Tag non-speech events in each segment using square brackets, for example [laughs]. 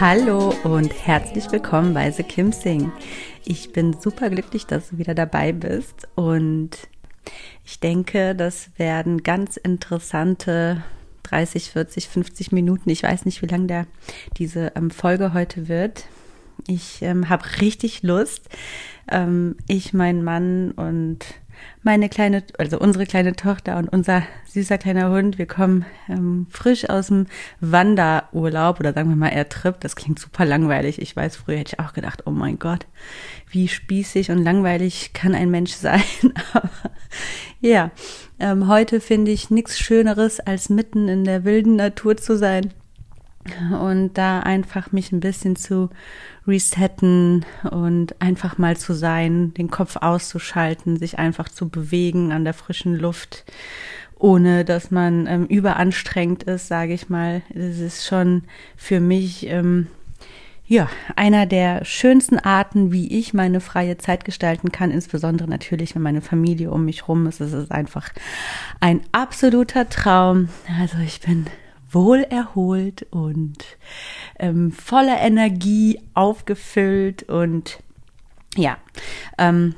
Hallo und herzlich willkommen bei The Kim Sing. Ich bin super glücklich, dass du wieder dabei bist und ich denke, das werden ganz interessante 30, 40, 50 Minuten. Ich weiß nicht, wie lang der, diese ähm, Folge heute wird. Ich ähm, habe richtig Lust. Ähm, ich, mein Mann und meine kleine, also unsere kleine Tochter und unser süßer kleiner Hund, wir kommen ähm, frisch aus dem Wanderurlaub oder sagen wir mal eher Trip. Das klingt super langweilig. Ich weiß, früher hätte ich auch gedacht, oh mein Gott, wie spießig und langweilig kann ein Mensch [laughs] sein. Aber ja, ähm, heute finde ich nichts Schöneres, als mitten in der wilden Natur zu sein und da einfach mich ein bisschen zu resetten und einfach mal zu sein, den Kopf auszuschalten, sich einfach zu bewegen an der frischen Luft, ohne dass man ähm, überanstrengt ist, sage ich mal. Das ist schon für mich ähm, ja einer der schönsten Arten, wie ich meine freie Zeit gestalten kann, insbesondere natürlich, wenn meine Familie um mich rum ist. Es ist einfach ein absoluter Traum. Also ich bin wohl erholt und ähm, voller Energie aufgefüllt und ja, ähm,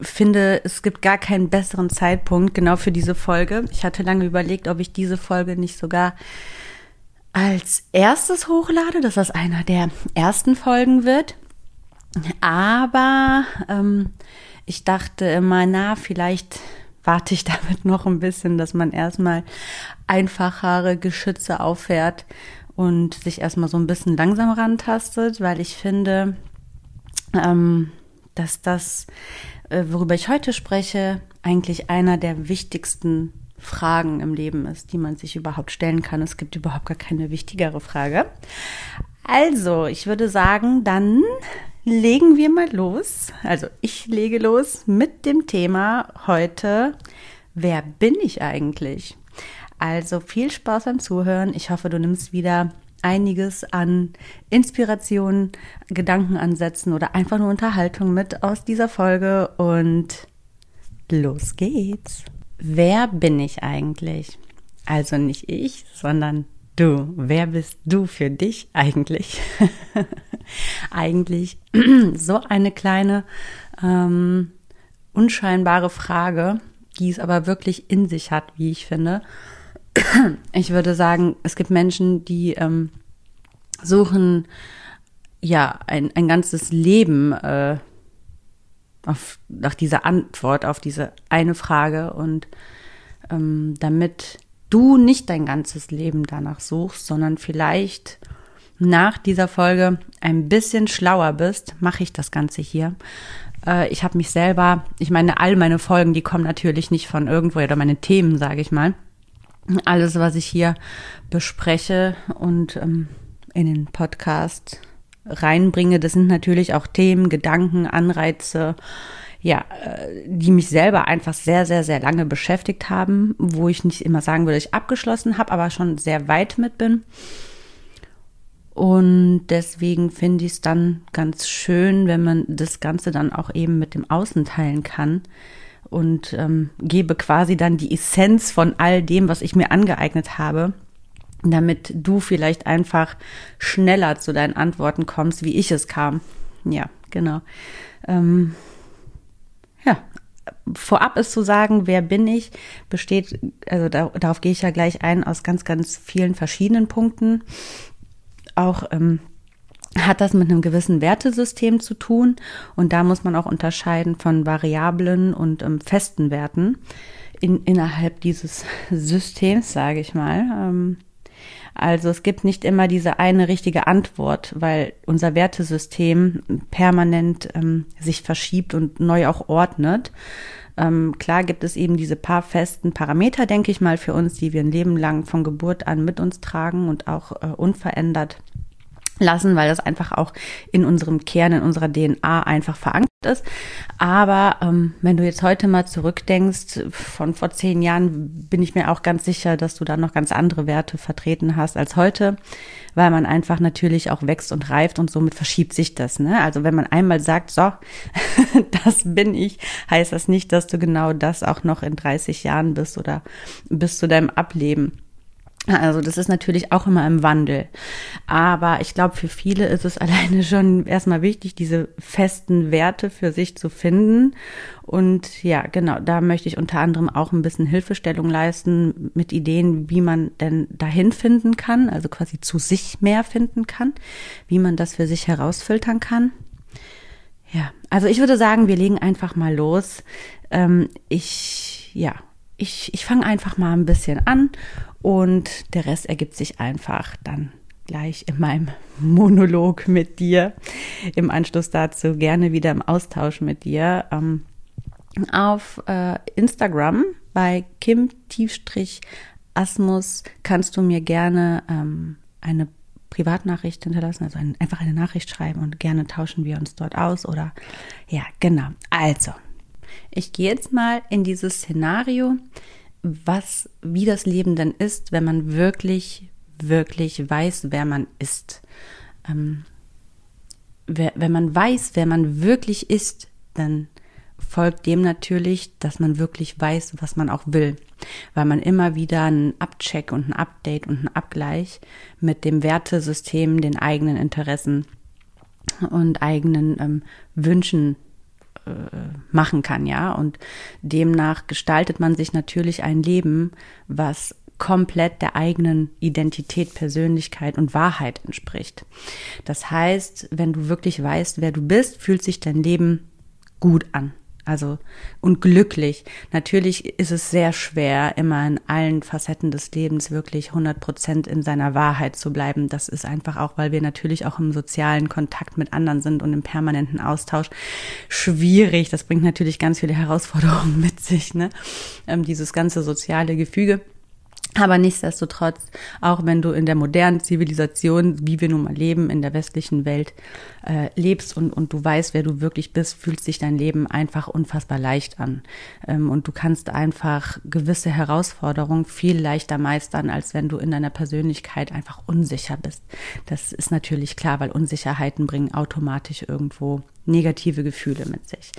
finde, es gibt gar keinen besseren Zeitpunkt genau für diese Folge. Ich hatte lange überlegt, ob ich diese Folge nicht sogar als erstes hochlade, dass das einer der ersten Folgen wird. Aber ähm, ich dachte immer, na, vielleicht warte ich [laughs] damit noch ein bisschen, dass man erstmal einfachere Geschütze auffährt und sich erstmal so ein bisschen langsam rantastet, weil ich finde, ähm, dass das, äh, worüber ich heute spreche, eigentlich einer der wichtigsten Fragen im Leben ist, die man sich überhaupt stellen kann. Es gibt überhaupt gar keine wichtigere Frage. Also, ich würde sagen, dann legen wir mal los. Also ich lege los mit dem Thema heute, wer bin ich eigentlich? Also viel Spaß beim Zuhören. Ich hoffe, du nimmst wieder einiges an Inspiration, Gedankenansätzen oder einfach nur Unterhaltung mit aus dieser Folge und los geht's. Wer bin ich eigentlich? Also nicht ich, sondern du. Wer bist du für dich eigentlich? [laughs] eigentlich [clears throat] so eine kleine, ähm, unscheinbare Frage, die es aber wirklich in sich hat, wie ich finde. [clears throat] Ich würde sagen, es gibt Menschen, die ähm, suchen ja ein, ein ganzes Leben äh, auf, nach dieser Antwort auf diese eine Frage und ähm, damit du nicht dein ganzes Leben danach suchst, sondern vielleicht nach dieser Folge ein bisschen schlauer bist, mache ich das Ganze hier. Äh, ich habe mich selber, ich meine, all meine Folgen, die kommen natürlich nicht von irgendwo oder meine Themen, sage ich mal. Alles, was ich hier bespreche und ähm, in den Podcast reinbringe, das sind natürlich auch Themen, Gedanken, Anreize, ja, äh, die mich selber einfach sehr, sehr, sehr lange beschäftigt haben, wo ich nicht immer sagen würde, ich abgeschlossen habe, aber schon sehr weit mit bin. Und deswegen finde ich es dann ganz schön, wenn man das Ganze dann auch eben mit dem Außen teilen kann und ähm, gebe quasi dann die Essenz von all dem, was ich mir angeeignet habe, damit du vielleicht einfach schneller zu deinen Antworten kommst, wie ich es kam. Ja, genau. Ähm, ja, vorab ist zu sagen, wer bin ich, besteht, also da, darauf gehe ich ja gleich ein, aus ganz, ganz vielen verschiedenen Punkten. Auch ähm, hat das mit einem gewissen Wertesystem zu tun und da muss man auch unterscheiden von variablen und ähm, festen Werten in, innerhalb dieses [laughs] Systems, sage ich mal. Ähm, also es gibt nicht immer diese eine richtige Antwort, weil unser Wertesystem permanent ähm, sich verschiebt und neu auch ordnet. Ähm, klar gibt es eben diese paar festen Parameter, denke ich mal, für uns, die wir ein Leben lang von Geburt an mit uns tragen und auch äh, unverändert lassen, weil das einfach auch in unserem Kern, in unserer DNA einfach verankert ist. Aber ähm, wenn du jetzt heute mal zurückdenkst, von vor zehn Jahren bin ich mir auch ganz sicher, dass du da noch ganz andere Werte vertreten hast als heute, weil man einfach natürlich auch wächst und reift und somit verschiebt sich das. Ne? Also wenn man einmal sagt, so, [laughs] das bin ich, heißt das nicht, dass du genau das auch noch in 30 Jahren bist oder bis zu deinem Ableben. Also das ist natürlich auch immer im Wandel. Aber ich glaube, für viele ist es [laughs] alleine schon erstmal wichtig, diese festen Werte für sich zu finden. Und ja, genau, da möchte ich unter anderem auch ein bisschen Hilfestellung leisten mit Ideen, wie man denn dahin finden kann, also quasi zu sich mehr finden kann, wie man das für sich herausfiltern kann. Ja, also ich würde sagen, wir legen einfach mal los. Ähm, ich, ja, ich, ich fange einfach mal ein bisschen an und der Rest ergibt sich einfach dann gleich in meinem [laughs] Monolog mit dir. Im Anschluss dazu gerne wieder im Austausch mit dir. Ähm, auf äh, Instagram bei Kim-Asmus kannst du mir gerne ähm, eine Privatnachricht hinterlassen, also ein, einfach eine Nachricht schreiben und gerne tauschen wir uns dort aus oder ja, genau. Also, ich gehe jetzt mal in dieses Szenario was, wie das Leben denn ist, wenn man wirklich, wirklich weiß, wer man ist. Ähm, wer, wenn man weiß, wer man wirklich ist, dann folgt dem natürlich, dass man wirklich weiß, was man auch will, weil man immer wieder einen Abcheck und ein Update und einen Abgleich mit dem Wertesystem, den eigenen Interessen und eigenen ähm, Wünschen äh, machen kann, ja. Und demnach gestaltet man sich natürlich ein Leben, was komplett der eigenen Identität, Persönlichkeit und Wahrheit entspricht. Das heißt, wenn du wirklich weißt, wer du bist, fühlt sich dein Leben gut an. Also und glücklich. Natürlich ist es sehr schwer, immer in allen Facetten des Lebens wirklich 100 Prozent in seiner Wahrheit zu bleiben. Das ist einfach auch, weil wir natürlich auch im sozialen Kontakt mit anderen sind und im permanenten Austausch schwierig. Das bringt natürlich ganz viele Herausforderungen [laughs] mit sich, ne? Ähm, dieses ganze soziale Gefüge. Aber nichtsdestotrotz, auch wenn du in der modernen Zivilisation, wie wir nun mal leben, in der westlichen Welt äh, lebst und, und du weißt, wer du wirklich bist, fühlt sich dein Leben einfach unfassbar leicht an. Ähm, und du kannst einfach gewisse Herausforderungen viel leichter meistern, als wenn du in deiner Persönlichkeit einfach unsicher bist. Das ist natürlich klar, weil Unsicherheiten bringen automatisch irgendwo negative Gefühle mit sich.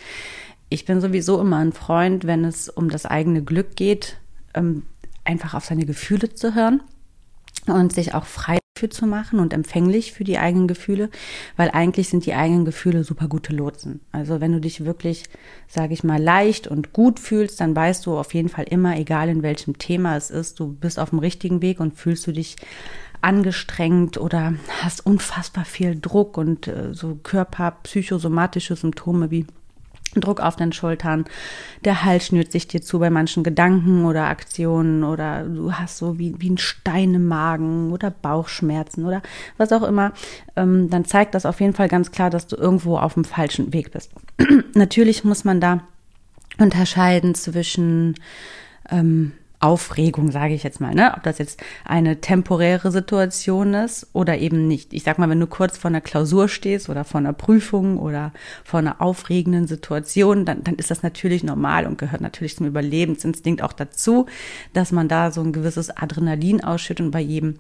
Ich bin sowieso immer ein Freund, wenn es um das eigene Glück geht, ähm, einfach auf seine Gefühle zu hören und sich auch frei für zu machen und empfänglich für die eigenen Gefühle, weil eigentlich sind die eigenen Gefühle super gute Lotsen. Also wenn du dich wirklich, sage ich mal, leicht und gut fühlst, dann weißt du auf jeden Fall immer, egal in welchem Thema es ist, du bist auf dem richtigen Weg und fühlst du dich angestrengt oder hast unfassbar viel Druck und äh, so körperpsychosomatische Symptome wie Druck auf den Schultern, der Hals schnürt sich dir zu bei manchen Gedanken oder Aktionen oder du hast so wie, wie ein Stein im Magen oder Bauchschmerzen oder was auch immer, ähm, dann zeigt das auf jeden Fall ganz klar, dass du irgendwo auf dem falschen Weg bist. [clears throat] Natürlich muss man da unterscheiden zwischen ähm, Aufregung, sage ich jetzt mal, ne? Ob das jetzt eine temporäre Situation ist oder eben nicht. Ich sag mal, wenn du kurz vor einer Klausur stehst oder vor einer Prüfung oder vor einer aufregenden Situation, dann, dann ist das natürlich normal und gehört natürlich zum Überlebensinstinkt auch dazu, dass man da so ein gewisses Adrenalin ausschüttet und bei jedem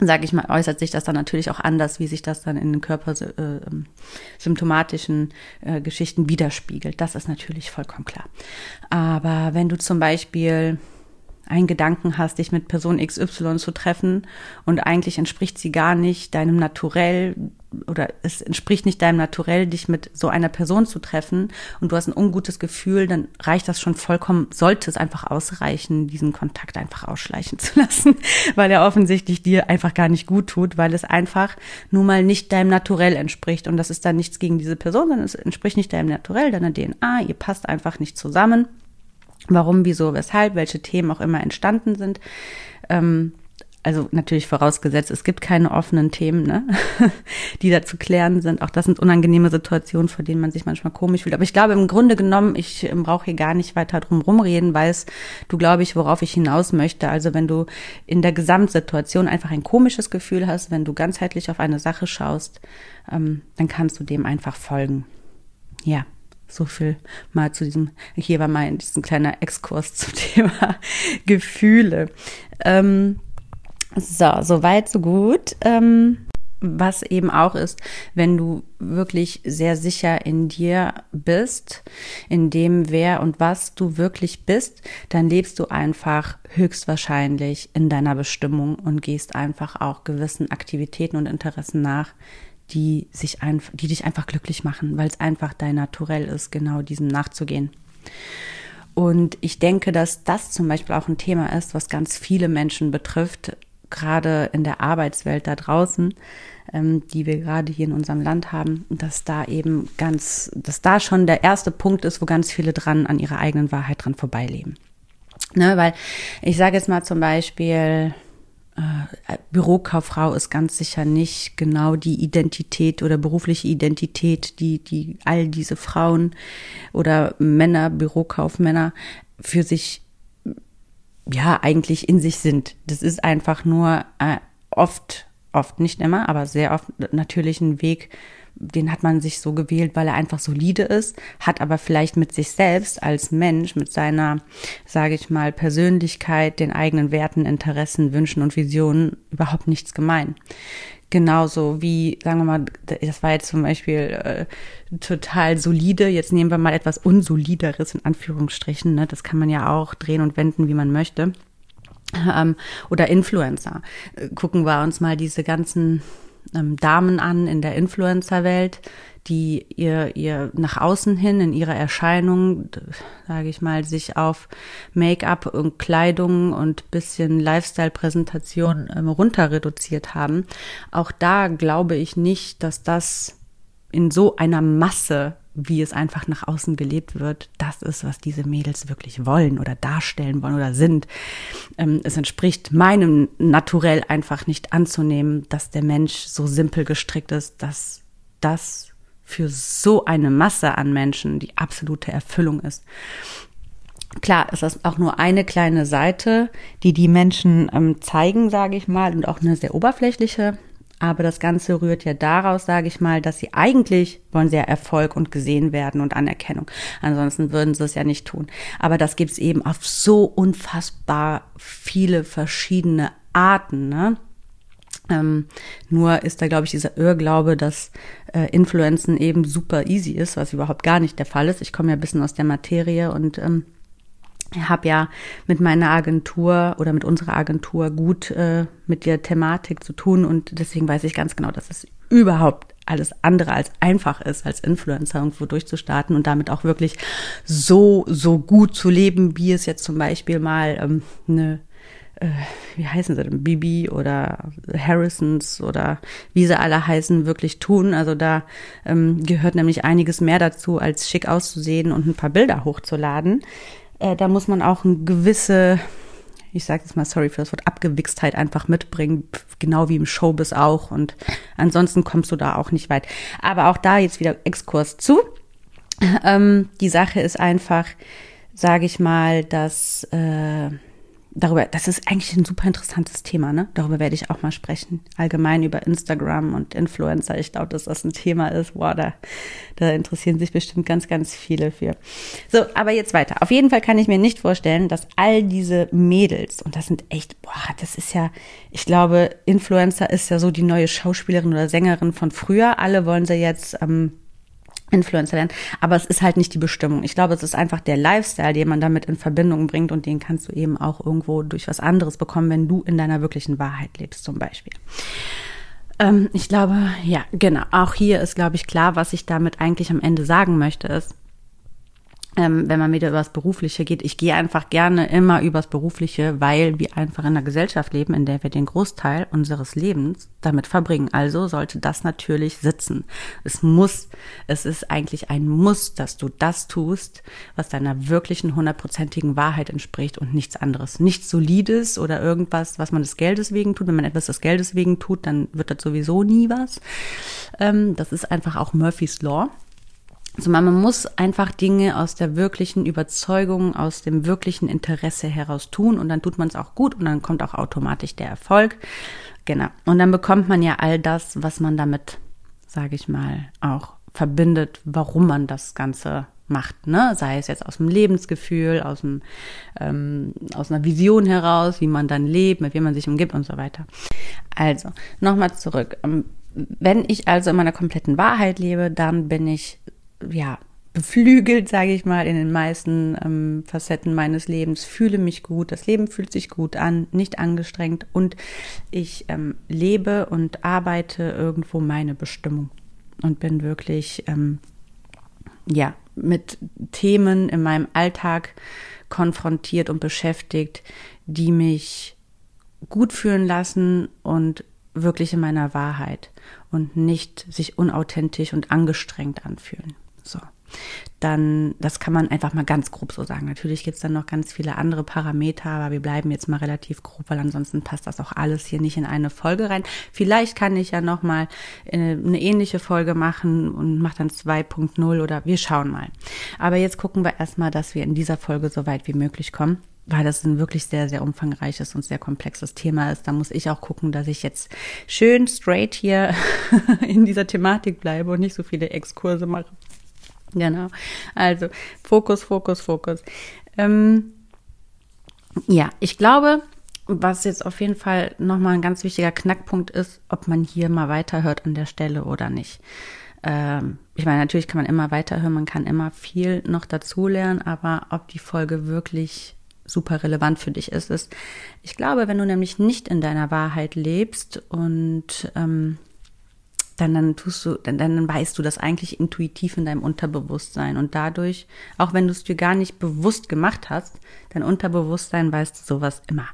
sage ich mal, äußert sich das dann natürlich auch anders, wie sich das dann in den körpersymptomatischen äh, äh, Geschichten widerspiegelt. Das ist natürlich vollkommen klar. Aber wenn du zum Beispiel einen Gedanken hast, dich mit Person XY zu treffen und eigentlich entspricht sie gar nicht deinem Naturell, oder es entspricht nicht deinem Naturell, dich mit so einer Person zu treffen und du hast ein ungutes Gefühl, dann reicht das schon vollkommen, sollte es einfach ausreichen, diesen Kontakt einfach ausschleichen zu [laughs] lassen, weil er offensichtlich dir einfach gar nicht gut tut, weil es einfach nun mal nicht deinem Naturell entspricht und das ist dann nichts gegen diese Person, sondern es entspricht nicht deinem Naturell, deiner DNA, ihr passt einfach nicht zusammen. Warum, wieso, weshalb, welche Themen auch immer entstanden sind. Ähm, also natürlich vorausgesetzt, es gibt keine offenen Themen, ne, [laughs] die da zu klären sind. Auch das sind unangenehme Situationen, vor denen man sich manchmal komisch fühlt. Aber ich glaube, im Grunde genommen, ich ähm, brauche hier gar nicht weiter drum rumreden, weißt du, glaube ich, worauf ich hinaus möchte. Also wenn du in der Gesamtsituation einfach ein komisches Gefühl hast, wenn du ganzheitlich auf eine Sache schaust, ähm, dann kannst du dem einfach folgen. Ja. So viel mal zu diesem, hier war mal ein kleiner Exkurs [laughs] zum Thema Gefühle. Ähm, so, so weit, so gut. Ähm, was eben auch ist, wenn du wirklich sehr sicher in dir bist, in dem, wer und was du wirklich bist, dann lebst du einfach höchstwahrscheinlich in deiner Bestimmung und gehst einfach auch gewissen Aktivitäten und Interessen nach, die sich einfach, die dich einfach glücklich machen, weil es einfach dein Naturell ist, genau diesem nachzugehen. Und ich denke, dass das zum Beispiel auch ein Thema ist, was ganz viele Menschen betrifft, gerade in der Arbeitswelt da draußen, ähm, die wir gerade hier in unserem Land haben, dass da eben ganz, dass da schon der erste Punkt ist, wo ganz viele dran an ihrer eigenen Wahrheit dran vorbeileben. Ne, weil ich sage jetzt mal zum Beispiel, Bürokauffrau ist ganz sicher nicht genau die Identität oder berufliche Identität, die, die all diese Frauen oder Männer, Bürokaufmänner für sich ja eigentlich in sich sind. Das ist einfach nur äh, oft, oft nicht immer, aber sehr oft natürlich ein Weg, den hat man sich so gewählt, weil er einfach solide ist, hat aber vielleicht mit sich selbst als Mensch, mit seiner, sage ich mal, Persönlichkeit, den eigenen Werten, Interessen, Wünschen und Visionen überhaupt nichts gemein. Genauso wie, sagen wir mal, das war jetzt zum Beispiel äh, total solide. Jetzt nehmen wir mal etwas Unsolideres in Anführungsstrichen. Ne? Das kann man ja auch drehen und wenden, wie man möchte. Ähm, oder Influencer. Äh, gucken wir uns mal diese ganzen ähm, Damen an in der Influencer-Welt, die ihr, ihr nach außen hin in ihrer Erscheinung, sage ich mal, sich auf Make-up und Kleidung und bisschen Lifestyle-Präsentation ähm, runter reduziert haben. Auch da glaube ich nicht, dass das in so einer Masse wie es einfach nach außen gelebt wird, das ist, was diese Mädels wirklich wollen oder darstellen wollen oder sind. Ähm, es entspricht meinem Naturell einfach nicht anzunehmen, dass der Mensch so simpel gestrickt ist, dass das für so eine Masse an Menschen die absolute Erfüllung ist. Klar, es ist auch nur eine kleine Seite, die die Menschen ähm, zeigen, sage ich mal, und auch eine sehr oberflächliche aber das Ganze rührt ja daraus, sage ich mal, dass sie eigentlich wollen sie ja Erfolg und gesehen werden und Anerkennung. Ansonsten würden sie es ja nicht tun. Aber das gibt's eben auf so unfassbar viele verschiedene Arten. Ne? Ähm, nur ist da, glaube ich, dieser Irrglaube, dass äh, Influenzen eben super easy ist, was überhaupt gar nicht der Fall ist. Ich komme ja ein bisschen aus der Materie und ähm, habe ja mit meiner Agentur oder mit unserer Agentur gut äh, mit der Thematik zu tun und deswegen weiß ich ganz genau, dass es überhaupt alles andere als einfach ist, als Influencer irgendwo durchzustarten und damit auch wirklich so, so gut zu leben, wie es jetzt zum Beispiel mal ähm, eine äh, wie heißen sie denn, Bibi oder Harrisons oder wie sie alle heißen, wirklich tun. Also da ähm, gehört nämlich einiges mehr dazu, als schick auszusehen und ein paar Bilder hochzuladen äh, da muss man auch eine gewisse, ich sage jetzt mal sorry für das Wort, Abgewichstheit einfach mitbringen, genau wie im Showbiz auch. Und ansonsten kommst du da auch nicht weit. Aber auch da jetzt wieder Exkurs zu. Ähm, die Sache ist einfach, sage ich mal, dass äh, darüber, das ist eigentlich ein super interessantes Thema, ne? Darüber werde ich auch mal sprechen. Allgemein über Instagram und Influencer. Ich glaube, dass das ein Thema ist. Boah, da, da interessieren sich bestimmt ganz, ganz viele für. So, aber jetzt weiter. Auf jeden Fall kann ich mir nicht vorstellen, dass all diese Mädels, und das sind echt, boah, das ist ja, ich glaube, Influencer ist ja so die neue Schauspielerin oder Sängerin von früher. Alle wollen sie jetzt ähm, Influencer werden. Aber es ist halt nicht die Bestimmung. Ich glaube, es ist einfach der Lifestyle, den man damit in Verbindung bringt und den kannst du eben auch irgendwo durch was anderes bekommen, wenn du in deiner wirklichen Wahrheit lebst, zum Beispiel. Ähm, ich glaube, ja, genau. Auch hier ist, glaube ich, klar, was ich damit eigentlich am Ende sagen möchte, ist, ähm, wenn man wieder übers Berufliche geht. Ich gehe einfach gerne immer übers Berufliche, weil wir einfach in einer Gesellschaft leben, in der wir den Großteil unseres Lebens damit verbringen. Also sollte das natürlich sitzen. Es muss, es ist eigentlich ein Muss, dass du das tust, was deiner wirklichen hundertprozentigen Wahrheit entspricht und nichts anderes. Nichts Solides oder irgendwas, was man des Geldes wegen tut. Wenn man etwas des Geldes wegen tut, dann wird das sowieso nie was. Ähm, das ist einfach auch Murphy's Law. Also man muss einfach Dinge aus der wirklichen Überzeugung, aus dem wirklichen Interesse heraus tun und dann tut man es auch gut und dann kommt auch automatisch der Erfolg. Genau. Und dann bekommt man ja all das, was man damit, sage ich mal, auch verbindet, warum man das Ganze macht, ne? Sei es jetzt aus dem Lebensgefühl, aus dem ähm, aus einer Vision heraus, wie man dann lebt, mit wem man sich umgibt und so weiter. Also nochmal zurück. Ähm, wenn ich also in meiner kompletten Wahrheit lebe, dann bin ich ja, beflügelt, sage ich mal, in den meisten ähm, Facetten meines Lebens, fühle mich gut, das Leben fühlt sich gut an, nicht angestrengt. Und ich ähm, lebe und arbeite irgendwo meine Bestimmung. Und bin wirklich, ähm, ja, mit Themen in meinem Alltag konfrontiert und beschäftigt, die mich gut fühlen lassen und wirklich in meiner Wahrheit und nicht sich unauthentisch und angestrengt anfühlen. So. Dann, das kann man einfach mal ganz grob so sagen. Natürlich gibt es dann noch ganz viele andere Parameter, aber wir bleiben jetzt mal relativ grob, weil ansonsten passt das auch alles hier nicht in eine Folge rein. Vielleicht kann ich ja noch mal äh, eine ähnliche Folge machen und mache dann 2.0 oder wir schauen mal. Aber jetzt gucken wir erstmal, dass wir in dieser Folge so weit wie möglich kommen weil das ein wirklich sehr, sehr umfangreiches und sehr komplexes Thema ist. Da muss ich auch gucken, dass ich jetzt schön straight hier [laughs] in dieser Thematik bleibe und nicht so viele Exkurse mache. [laughs] Genau. Also Fokus, Fokus, Fokus. Ähm, ja, ich glaube, was jetzt auf jeden Fall nochmal ein ganz wichtiger Knackpunkt ist, ob man hier mal weiterhört an der Stelle oder nicht. Ähm, ich meine, natürlich kann man immer weiterhören, man kann immer viel noch dazulernen, aber ob die Folge wirklich super relevant für dich ist, ist, ich glaube, wenn du nämlich nicht in deiner Wahrheit lebst und ähm, dann, dann tust du, dann, dann weißt du das eigentlich intuitiv in deinem Unterbewusstsein. Und dadurch, auch wenn du es dir gar nicht bewusst gemacht hast, dein Unterbewusstsein weißt sowas immer.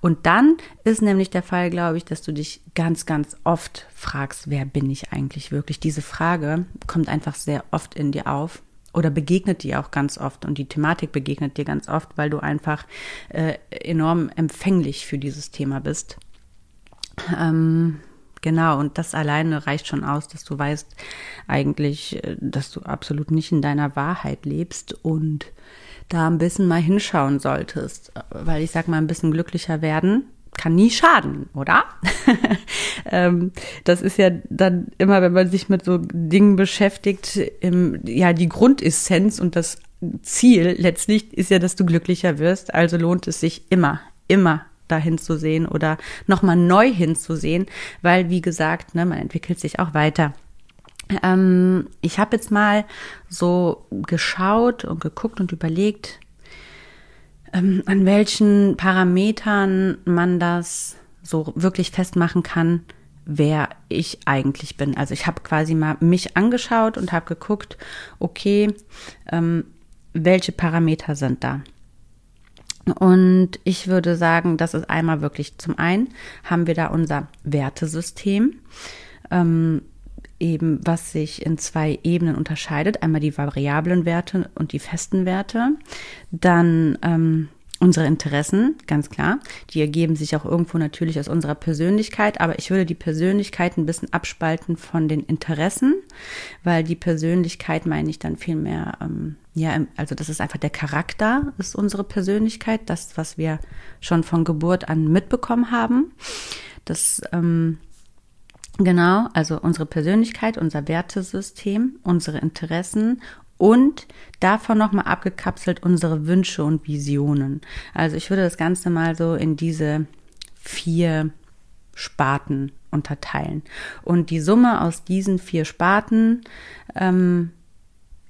Und dann ist nämlich der Fall, glaube ich, dass du dich ganz, ganz oft fragst, wer bin ich eigentlich wirklich? Diese Frage kommt einfach sehr oft in dir auf oder begegnet dir auch ganz oft und die Thematik begegnet dir ganz oft, weil du einfach äh, enorm empfänglich für dieses Thema bist. Ähm, Genau, und das alleine reicht schon aus, dass du weißt eigentlich, äh, dass du absolut nicht in deiner Wahrheit lebst und da ein bisschen mal hinschauen solltest. Weil ich sag mal, ein bisschen glücklicher werden kann nie schaden, oder? [laughs] ähm, das ist ja dann immer, wenn man sich mit so Dingen beschäftigt, ja, die Grundessenz und das Ziel letztlich ist ja, dass du glücklicher wirst. Also lohnt es sich immer, immer dahin zu sehen oder nochmal neu hinzusehen, weil, wie gesagt, ne, man entwickelt sich auch weiter. Ähm, ich habe jetzt mal so geschaut und geguckt und überlegt, ähm, an welchen Parametern man das so wirklich festmachen kann, wer ich eigentlich bin. Also ich habe quasi mal mich angeschaut und habe geguckt, okay, ähm, welche Parameter sind da? Und ich würde sagen, das ist einmal wirklich zum einen haben wir da unser Wertesystem, ähm, eben was sich in zwei Ebenen unterscheidet. Einmal die variablen Werte und die festen Werte. Dann ähm, unsere Interessen, ganz klar. Die ergeben sich auch irgendwo natürlich aus unserer Persönlichkeit, aber ich würde die Persönlichkeit ein bisschen abspalten von den Interessen, weil die Persönlichkeit meine ich dann viel mehr, ähm, ja, also das ist einfach der Charakter, ist unsere Persönlichkeit, das, was wir schon von Geburt an mitbekommen haben. Das, ähm, Genau, also unsere Persönlichkeit, unser Wertesystem, unsere Interessen und davon nochmal abgekapselt unsere Wünsche und Visionen. Also ich würde das Ganze mal so in diese vier Sparten unterteilen. Und die Summe aus diesen vier Sparten ähm,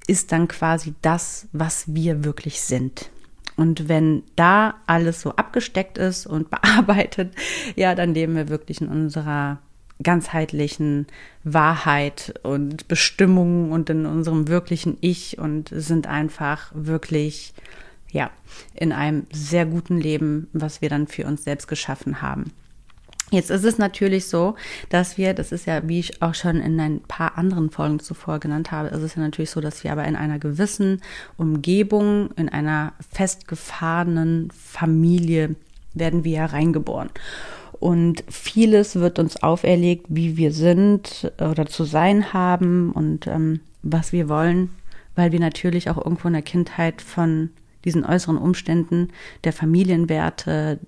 ist dann quasi das, was wir wirklich sind. Und wenn da alles so abgesteckt ist und [laughs] bearbeitet, ja, dann leben wir wirklich in unserer ganzheitlichen Wahrheit und Bestimmung und in unserem wirklichen Ich und sind einfach wirklich, ja, in einem sehr guten Leben, was wir dann für uns selbst geschaffen haben. Jetzt ist es natürlich so, dass wir, das ist ja, wie ich auch schon in ein paar anderen Folgen zuvor genannt habe, ist es ja natürlich so, dass wir aber in einer gewissen Umgebung, in einer festgefahrenen Familie werden wir ja reingeboren. Und vieles wird uns auferlegt, wie wir sind oder zu sein haben und ähm, was wir wollen, weil wir natürlich auch irgendwo in der Kindheit von diesen äußeren Umständen der Familienwerte,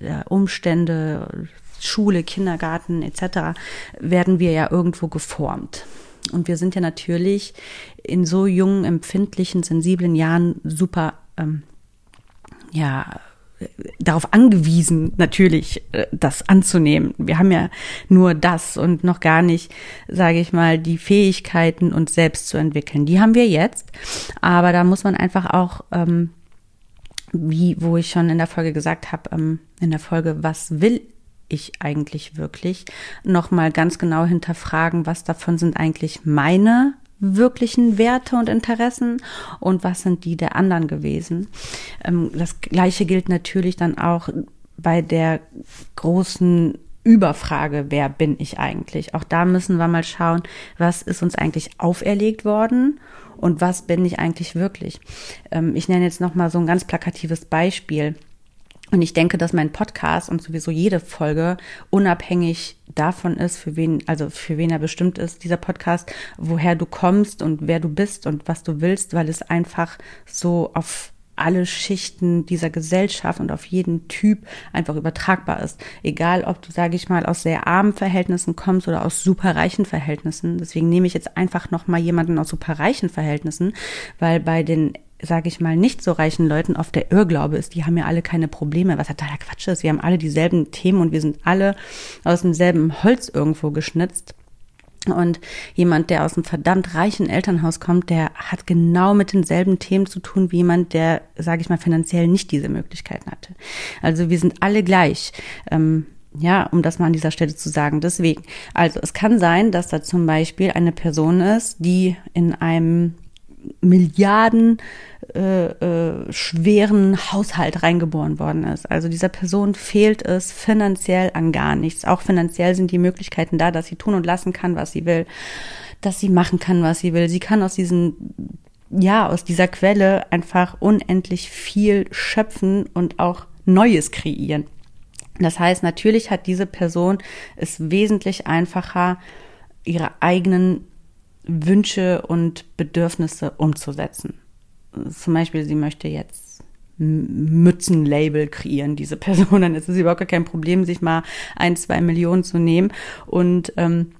der Umstände, Schule, Kindergarten etc. werden wir ja irgendwo geformt. Und wir sind ja natürlich in so jungen, empfindlichen, sensiblen Jahren super, ähm, ja, darauf angewiesen, natürlich äh, das anzunehmen. Wir haben ja nur das und noch gar nicht, sage ich mal, die Fähigkeiten, uns selbst zu entwickeln. Die haben wir jetzt, aber da muss man einfach auch, ähm, wie, wo ich schon in der Folge gesagt habe, ähm, in der Folge, was will ich eigentlich wirklich, nochmal ganz genau hinterfragen, was davon sind eigentlich meine wirklichen Werte und Interessen und was sind die der anderen gewesen. Ähm, das gleiche gilt natürlich dann auch bei der großen Überfrage, wer bin ich eigentlich? Auch da müssen wir mal schauen, was ist uns eigentlich auferlegt worden und was bin ich eigentlich wirklich? Ähm, ich nenne jetzt nochmal so ein ganz plakatives Beispiel. Und ich denke, dass mein Podcast und sowieso jede Folge unabhängig davon ist, für wen, also für wen er bestimmt ist, dieser Podcast, woher du kommst und wer du bist und was du willst, weil es einfach so auf alle Schichten dieser Gesellschaft und auf jeden Typ einfach übertragbar ist. Egal, ob du, sage ich mal, aus sehr armen Verhältnissen kommst oder aus superreichen Verhältnissen. Deswegen nehme ich jetzt einfach noch mal jemanden aus superreichen Verhältnissen, weil bei den sage ich mal, nicht so reichen Leuten oft der Irrglaube ist, die haben ja alle keine Probleme, was totaler Quatsch ist. Wir haben alle dieselben Themen und wir sind alle aus demselben Holz irgendwo geschnitzt. Und jemand, der aus einem verdammt reichen Elternhaus kommt, der hat genau mit denselben Themen zu tun wie jemand, der, sage ich mal, finanziell nicht diese Möglichkeiten hatte. Also wir sind alle gleich. Ähm, ja, um das mal an dieser Stelle zu sagen. Deswegen, also es kann sein, dass da zum Beispiel eine Person ist, die in einem Milliarden äh, äh, schweren Haushalt reingeboren worden ist. Also dieser Person fehlt es finanziell an gar nichts. Auch finanziell sind die Möglichkeiten da, dass sie tun und lassen kann, was sie will, dass sie machen kann, was sie will. Sie kann aus diesen ja, aus dieser Quelle einfach unendlich viel schöpfen und auch Neues kreieren. Das heißt, natürlich hat diese Person es wesentlich einfacher, ihre eigenen Wünsche und Bedürfnisse umzusetzen. Zum Beispiel, sie möchte jetzt Mützenlabel kreieren, diese [laughs] Person, dann ist es überhaupt kein Problem, sich mal ein, zwei Millionen zu nehmen und ähm,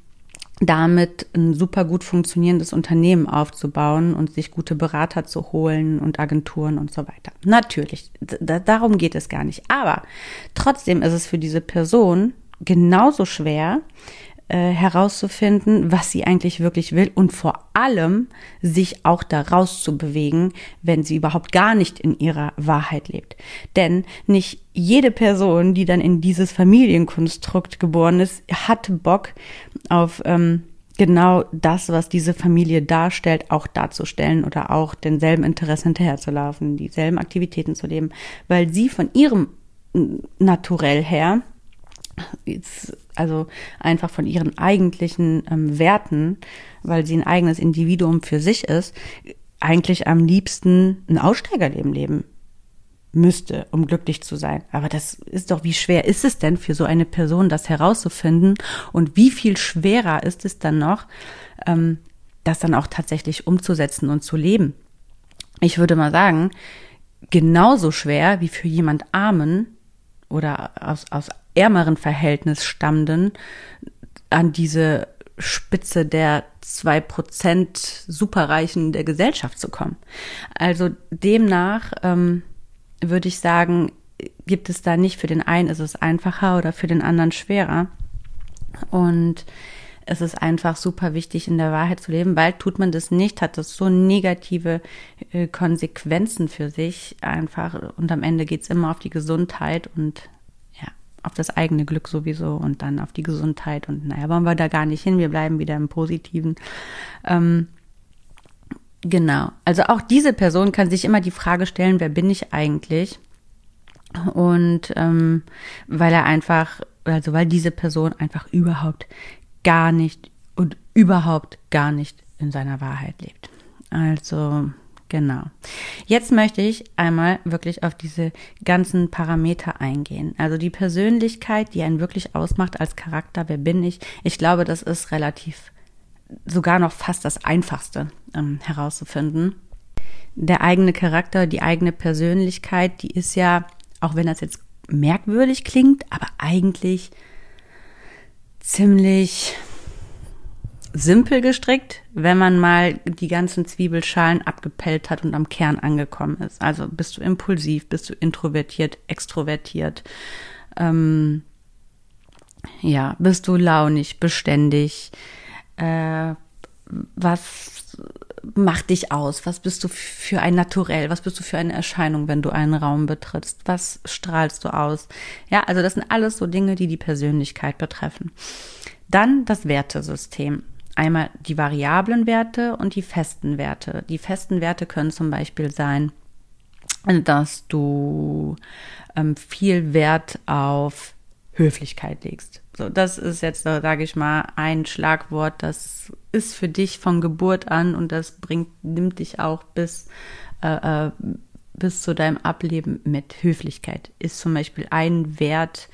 damit ein super gut funktionierendes Unternehmen aufzubauen und sich gute Berater zu holen und Agenturen und so weiter. Natürlich, darum geht es gar nicht. Aber trotzdem ist es für diese Person genauso schwer, äh, herauszufinden, was sie eigentlich wirklich will und vor allem sich auch da rauszubewegen, wenn sie überhaupt gar nicht in ihrer Wahrheit lebt. Denn nicht jede Person, die dann in dieses Familienkonstrukt geboren ist, hat Bock auf ähm, genau das, was diese Familie darstellt, auch darzustellen oder auch denselben Interessen hinterherzulaufen, dieselben Aktivitäten zu leben, weil sie von ihrem Naturell her also einfach von ihren eigentlichen ähm, Werten, weil sie ein eigenes Individuum für sich ist, eigentlich am liebsten ein Aussteigerleben leben müsste, um glücklich zu sein. Aber das ist doch, wie schwer ist es denn für so eine Person, das herauszufinden? Und wie viel schwerer ist es dann noch, ähm, das dann auch tatsächlich umzusetzen und zu leben? Ich würde mal sagen, genauso schwer wie für jemand Armen oder aus, aus ärmeren Verhältnis stammenden an diese Spitze der zwei Prozent Superreichen der Gesellschaft zu kommen. Also demnach ähm, würde ich sagen, gibt es da nicht für den einen ist es einfacher oder für den anderen schwerer. Und es ist einfach super wichtig, in der Wahrheit zu leben, weil tut man das nicht, hat das so negative äh, Konsequenzen für sich einfach. Und am Ende geht's immer auf die Gesundheit und auf das eigene Glück sowieso und dann auf die Gesundheit. Und naja, wollen wir da gar nicht hin, wir bleiben wieder im Positiven. Ähm, genau. Also auch diese Person kann sich immer die Frage stellen, wer bin ich eigentlich? Und ähm, weil er einfach, also weil diese Person einfach überhaupt gar nicht und überhaupt gar nicht in seiner Wahrheit lebt. Also Genau. Jetzt möchte ich einmal wirklich auf diese ganzen Parameter eingehen. Also die Persönlichkeit, die einen wirklich ausmacht als Charakter, wer bin ich? Ich glaube, das ist relativ sogar noch fast das Einfachste ähm, herauszufinden. Der eigene Charakter, die eigene Persönlichkeit, die ist ja, auch wenn das jetzt merkwürdig klingt, aber eigentlich ziemlich simpel gestrickt, wenn man mal die ganzen Zwiebelschalen abgepellt hat und am Kern angekommen ist. Also bist du impulsiv, bist du introvertiert, extrovertiert, ähm, ja, bist du launig, beständig, äh, was macht dich aus? Was bist du für ein Naturell? Was bist du für eine Erscheinung, wenn du einen Raum betrittst? Was strahlst du aus? Ja, also das sind alles so Dinge, die die Persönlichkeit betreffen. Dann das Wertesystem einmal die variablen Werte und die festen Werte. Die festen Werte können zum Beispiel sein, dass du ähm, viel Wert auf Höflichkeit legst. So, das ist jetzt, sage ich mal, ein Schlagwort, das ist für dich von Geburt an und das bringt, nimmt dich auch bis, äh, äh bis zu deinem Ableben mit. Höflichkeit ist zum Beispiel ein Wert,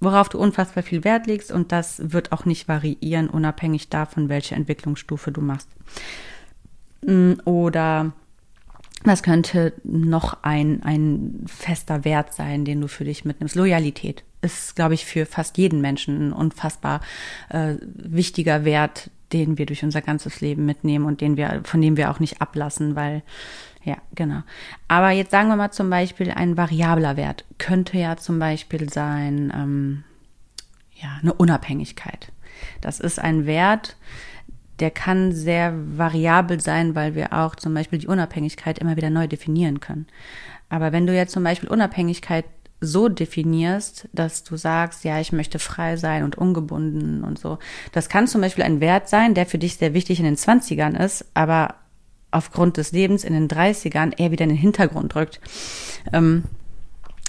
worauf du unfassbar viel Wert legst und das wird auch nicht variieren, unabhängig davon, welche Entwicklungsstufe du machst. Mm, oder was könnte noch ein, ein fester Wert sein, den du für dich mitnimmst? Loyalität ist, glaube ich, für fast jeden Menschen ein unfassbar äh, wichtiger Wert, den wir durch unser ganzes Leben mitnehmen und den wir, von dem wir auch nicht ablassen, weil ja, genau. Aber jetzt sagen wir mal zum Beispiel ein variabler Wert könnte ja zum Beispiel sein, ähm, ja, eine Unabhängigkeit. Das ist ein Wert, der kann sehr variabel sein, weil wir auch zum Beispiel die Unabhängigkeit immer wieder neu definieren können. Aber wenn du jetzt zum Beispiel Unabhängigkeit so definierst, dass du sagst, ja, ich möchte frei sein und ungebunden und so. Das kann zum Beispiel ein Wert sein, der für dich sehr wichtig in den Zwanzigern ist, aber aufgrund des Lebens in den 30ern eher wieder in den Hintergrund rückt. Ähm,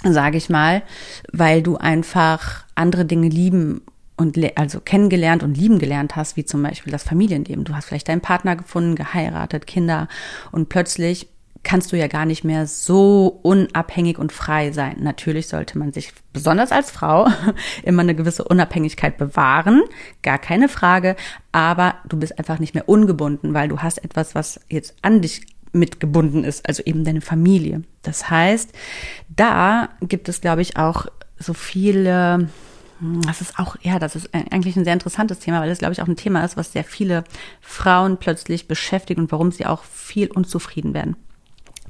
sage ich mal, weil du einfach andere Dinge lieben und also kennengelernt und lieben gelernt hast, wie zum Beispiel das Familienleben. Du hast vielleicht deinen Partner gefunden, geheiratet, Kinder und plötzlich kannst du ja gar nicht mehr so unabhängig und frei sein. Natürlich sollte man sich besonders als Frau [laughs] immer eine gewisse Unabhängigkeit bewahren, gar keine Frage, aber du bist einfach nicht mehr ungebunden, weil du hast etwas, was jetzt an dich mitgebunden ist, also eben deine Familie. Das heißt, da gibt es, glaube ich, auch so viele das ist auch, ja, das ist eigentlich ein sehr interessantes Thema, weil das, glaube ich, auch ein Thema ist, was sehr viele Frauen plötzlich beschäftigt und warum sie auch viel unzufrieden werden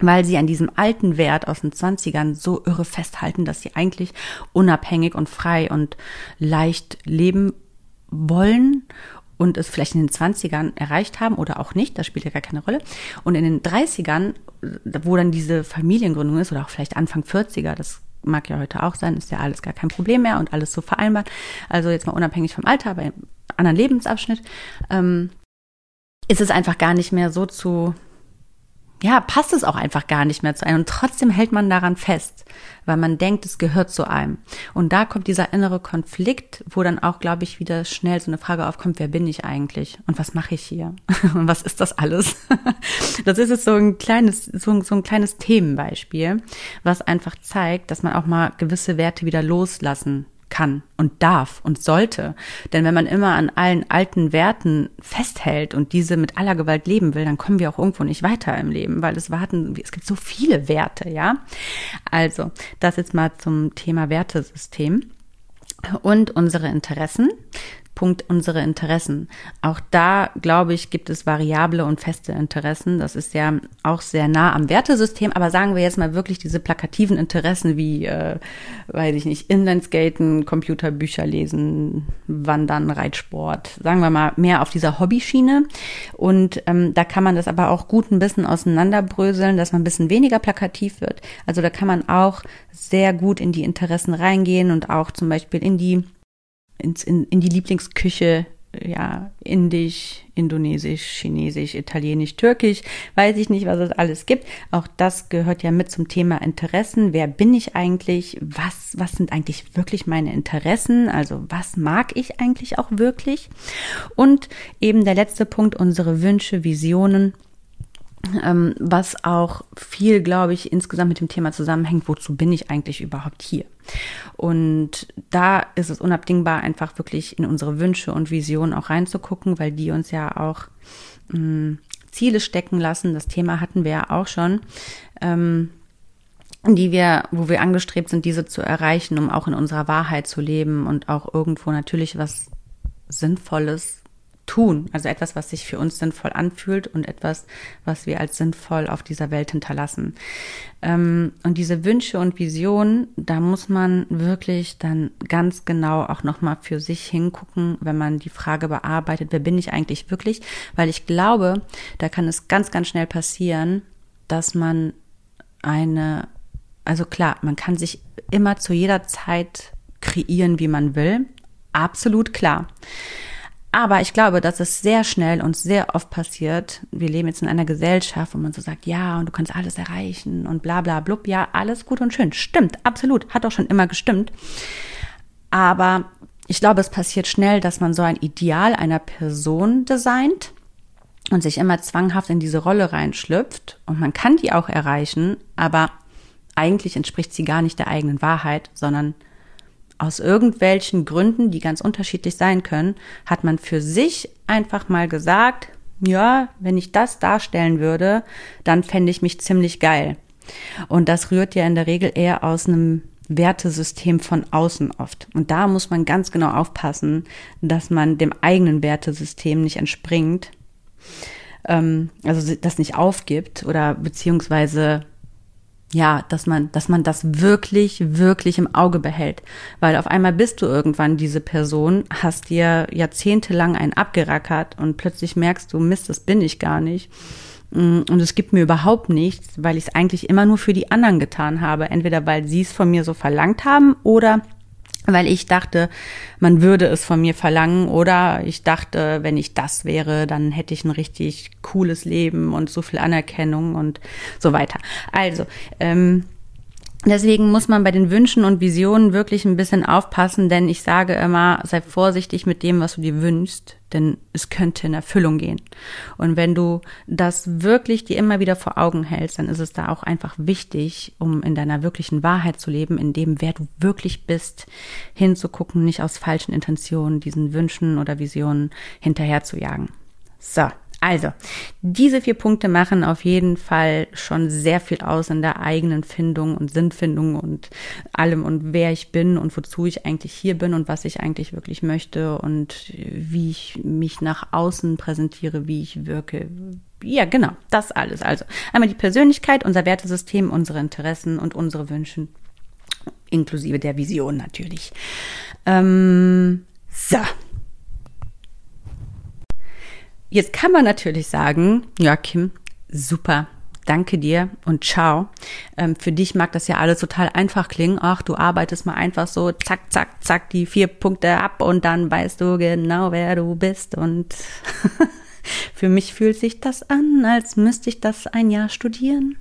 weil sie an diesem alten Wert aus den Zwanzigern so irre festhalten, dass sie eigentlich unabhängig und frei und leicht leben wollen und es vielleicht in den Zwanzigern erreicht haben oder auch nicht, das spielt ja gar keine Rolle. Und in den Dreißigern, wo dann diese Familiengründung ist oder auch vielleicht Anfang 40er, das mag ja heute auch sein, ist ja alles gar kein Problem mehr und alles so vereinbart. Also jetzt mal unabhängig vom Alter, aber im anderen Lebensabschnitt, ähm, ist es einfach gar nicht mehr so zu ja, passt es auch einfach gar nicht mehr zu einem. Und trotzdem hält man daran fest, weil man denkt, es gehört zu einem. Und da kommt dieser innere Konflikt, wo dann auch, glaube ich, wieder schnell so eine Frage aufkommt, wer bin ich eigentlich? Und was mache ich hier? [laughs] Und was ist das alles? [laughs] Das ist jetzt so ein kleines, so, so ein kleines Themenbeispiel, was einfach zeigt, dass man auch mal gewisse Werte wieder loslassen kann und darf und sollte. Denn wenn man immer an allen alten Werten festhält und diese mit aller Gewalt leben will, dann kommen wir auch irgendwo nicht weiter im Leben, weil es warten, es gibt so viele Werte, ja. Also, das jetzt mal zum Thema Wertesystem und unsere Interessen. Punkt unsere Interessen. Auch da, glaube ich, gibt es variable und feste Interessen. Das ist ja auch sehr nah am Wertesystem. Aber sagen wir jetzt mal wirklich diese plakativen Interessen wie, äh, weiß ich nicht, Inlineskaten, Computerbücher lesen, Wandern, Reitsport. Sagen wir mal mehr auf dieser Hobbyschiene. Und ähm, da kann man das aber auch gut ein bisschen auseinanderbröseln, dass man ein bisschen weniger plakativ wird. Also da kann man auch sehr gut in die Interessen reingehen und auch zum Beispiel in die ins, in, in die Lieblingsküche, ja, indisch, indonesisch, chinesisch, italienisch, türkisch, weiß ich nicht, was es alles gibt. Auch das gehört ja mit zum Thema Interessen. Wer bin ich eigentlich? Was, was sind eigentlich wirklich meine Interessen? Also was mag ich eigentlich auch wirklich? Und eben der letzte Punkt, unsere Wünsche, Visionen ähm, was auch viel, glaube ich, insgesamt mit dem Thema zusammenhängt, wozu bin ich eigentlich überhaupt hier? Und da ist es unabdingbar, einfach wirklich in unsere Wünsche und Visionen auch reinzugucken, weil die uns ja auch mh, mm, Ziele stecken lassen. Das Thema hatten wir ja auch schon. Ähm, die wir, wo wir angestrebt sind, diese zu erreichen, um auch in unserer Wahrheit zu leben und auch irgendwo natürlich was Sinnvolles tun. Also etwas, was sich für uns sinnvoll anfühlt und etwas, was wir als sinnvoll auf dieser Welt hinterlassen. Ähm, und diese Wünsche und Visionen, da muss man wirklich dann ganz genau auch nochmal für sich hingucken, wenn man die Frage bearbeitet, wer bin ich eigentlich wirklich? Weil ich glaube, da kann es ganz, ganz schnell passieren, dass man eine, also klar, man kann sich immer zu jeder Zeit kreieren, wie man will. Absolut klar. Aber ich glaube, dass es sehr schnell und sehr oft passiert. Wir leben jetzt in einer Gesellschaft, wo man so sagt, ja, und du kannst alles erreichen und bla bla blub. Ja, alles gut und schön. Stimmt, absolut. Hat auch schon immer gestimmt. Aber ich glaube, es passiert schnell, dass man so ein Ideal einer Person designt und sich immer zwanghaft in diese Rolle reinschlüpft. Und man kann die auch erreichen, aber eigentlich entspricht sie gar nicht der eigenen Wahrheit, sondern aus irgendwelchen Gründen, die ganz unterschiedlich sein können, hat man für sich einfach mal gesagt, ja, wenn ich das darstellen würde, dann fände ich mich ziemlich geil. Und das rührt ja in der Regel eher aus einem Wertesystem von außen oft. Und da muss man ganz genau aufpassen, dass man dem eigenen Wertesystem nicht entspringt, ähm, also das nicht aufgibt oder beziehungsweise ja, dass man, dass man das wirklich, wirklich im Auge behält. Weil auf einmal bist du irgendwann diese Person, hast dir jahrzehntelang einen abgerackert und plötzlich merkst du, Mist, das bin ich gar nicht. Mm, und es gibt mir überhaupt nichts, weil ich es eigentlich immer nur für die anderen getan habe. Entweder weil sie es von mir so verlangt haben oder weil ich dachte, man würde es von mir verlangen oder ich dachte, wenn ich das wäre, dann hätte ich ein richtig cooles Leben und so viel Anerkennung und so weiter. Also, ähm, Deswegen muss man bei den Wünschen und Visionen wirklich ein bisschen aufpassen, denn ich sage immer, sei vorsichtig mit dem, was du dir wünschst, denn es könnte in Erfüllung gehen. Und wenn du das wirklich dir immer wieder vor Augen hältst, dann ist es da auch einfach wichtig, um in deiner wirklichen Wahrheit zu leben, in dem, wer du wirklich bist, hinzugucken, nicht aus falschen Intentionen diesen Wünschen oder Visionen hinterher zu jagen. So, also, diese vier Punkte machen auf jeden Fall schon sehr viel aus in der eigenen Findung und Sinnfindung und allem und wer ich bin und wozu ich eigentlich hier bin und was ich eigentlich wirklich möchte und wie ich mich nach außen präsentiere, wie ich wirke. Ja, genau, das alles. Also einmal die Persönlichkeit, unser Wertesystem, unsere Interessen und unsere Wünsche, inklusive der Vision natürlich. Ähm, so, Jetzt kann man natürlich sagen, ja, Kim, super, danke dir und ciao. Ähm, für dich mag das ja alles total einfach klingen. Ach, du arbeitest mal einfach so, zack, zack, zack, die vier Punkte ab und dann weißt du genau, wer du bist. Und [laughs] für mich fühlt sich das an, als müsste ich das ein Jahr studieren.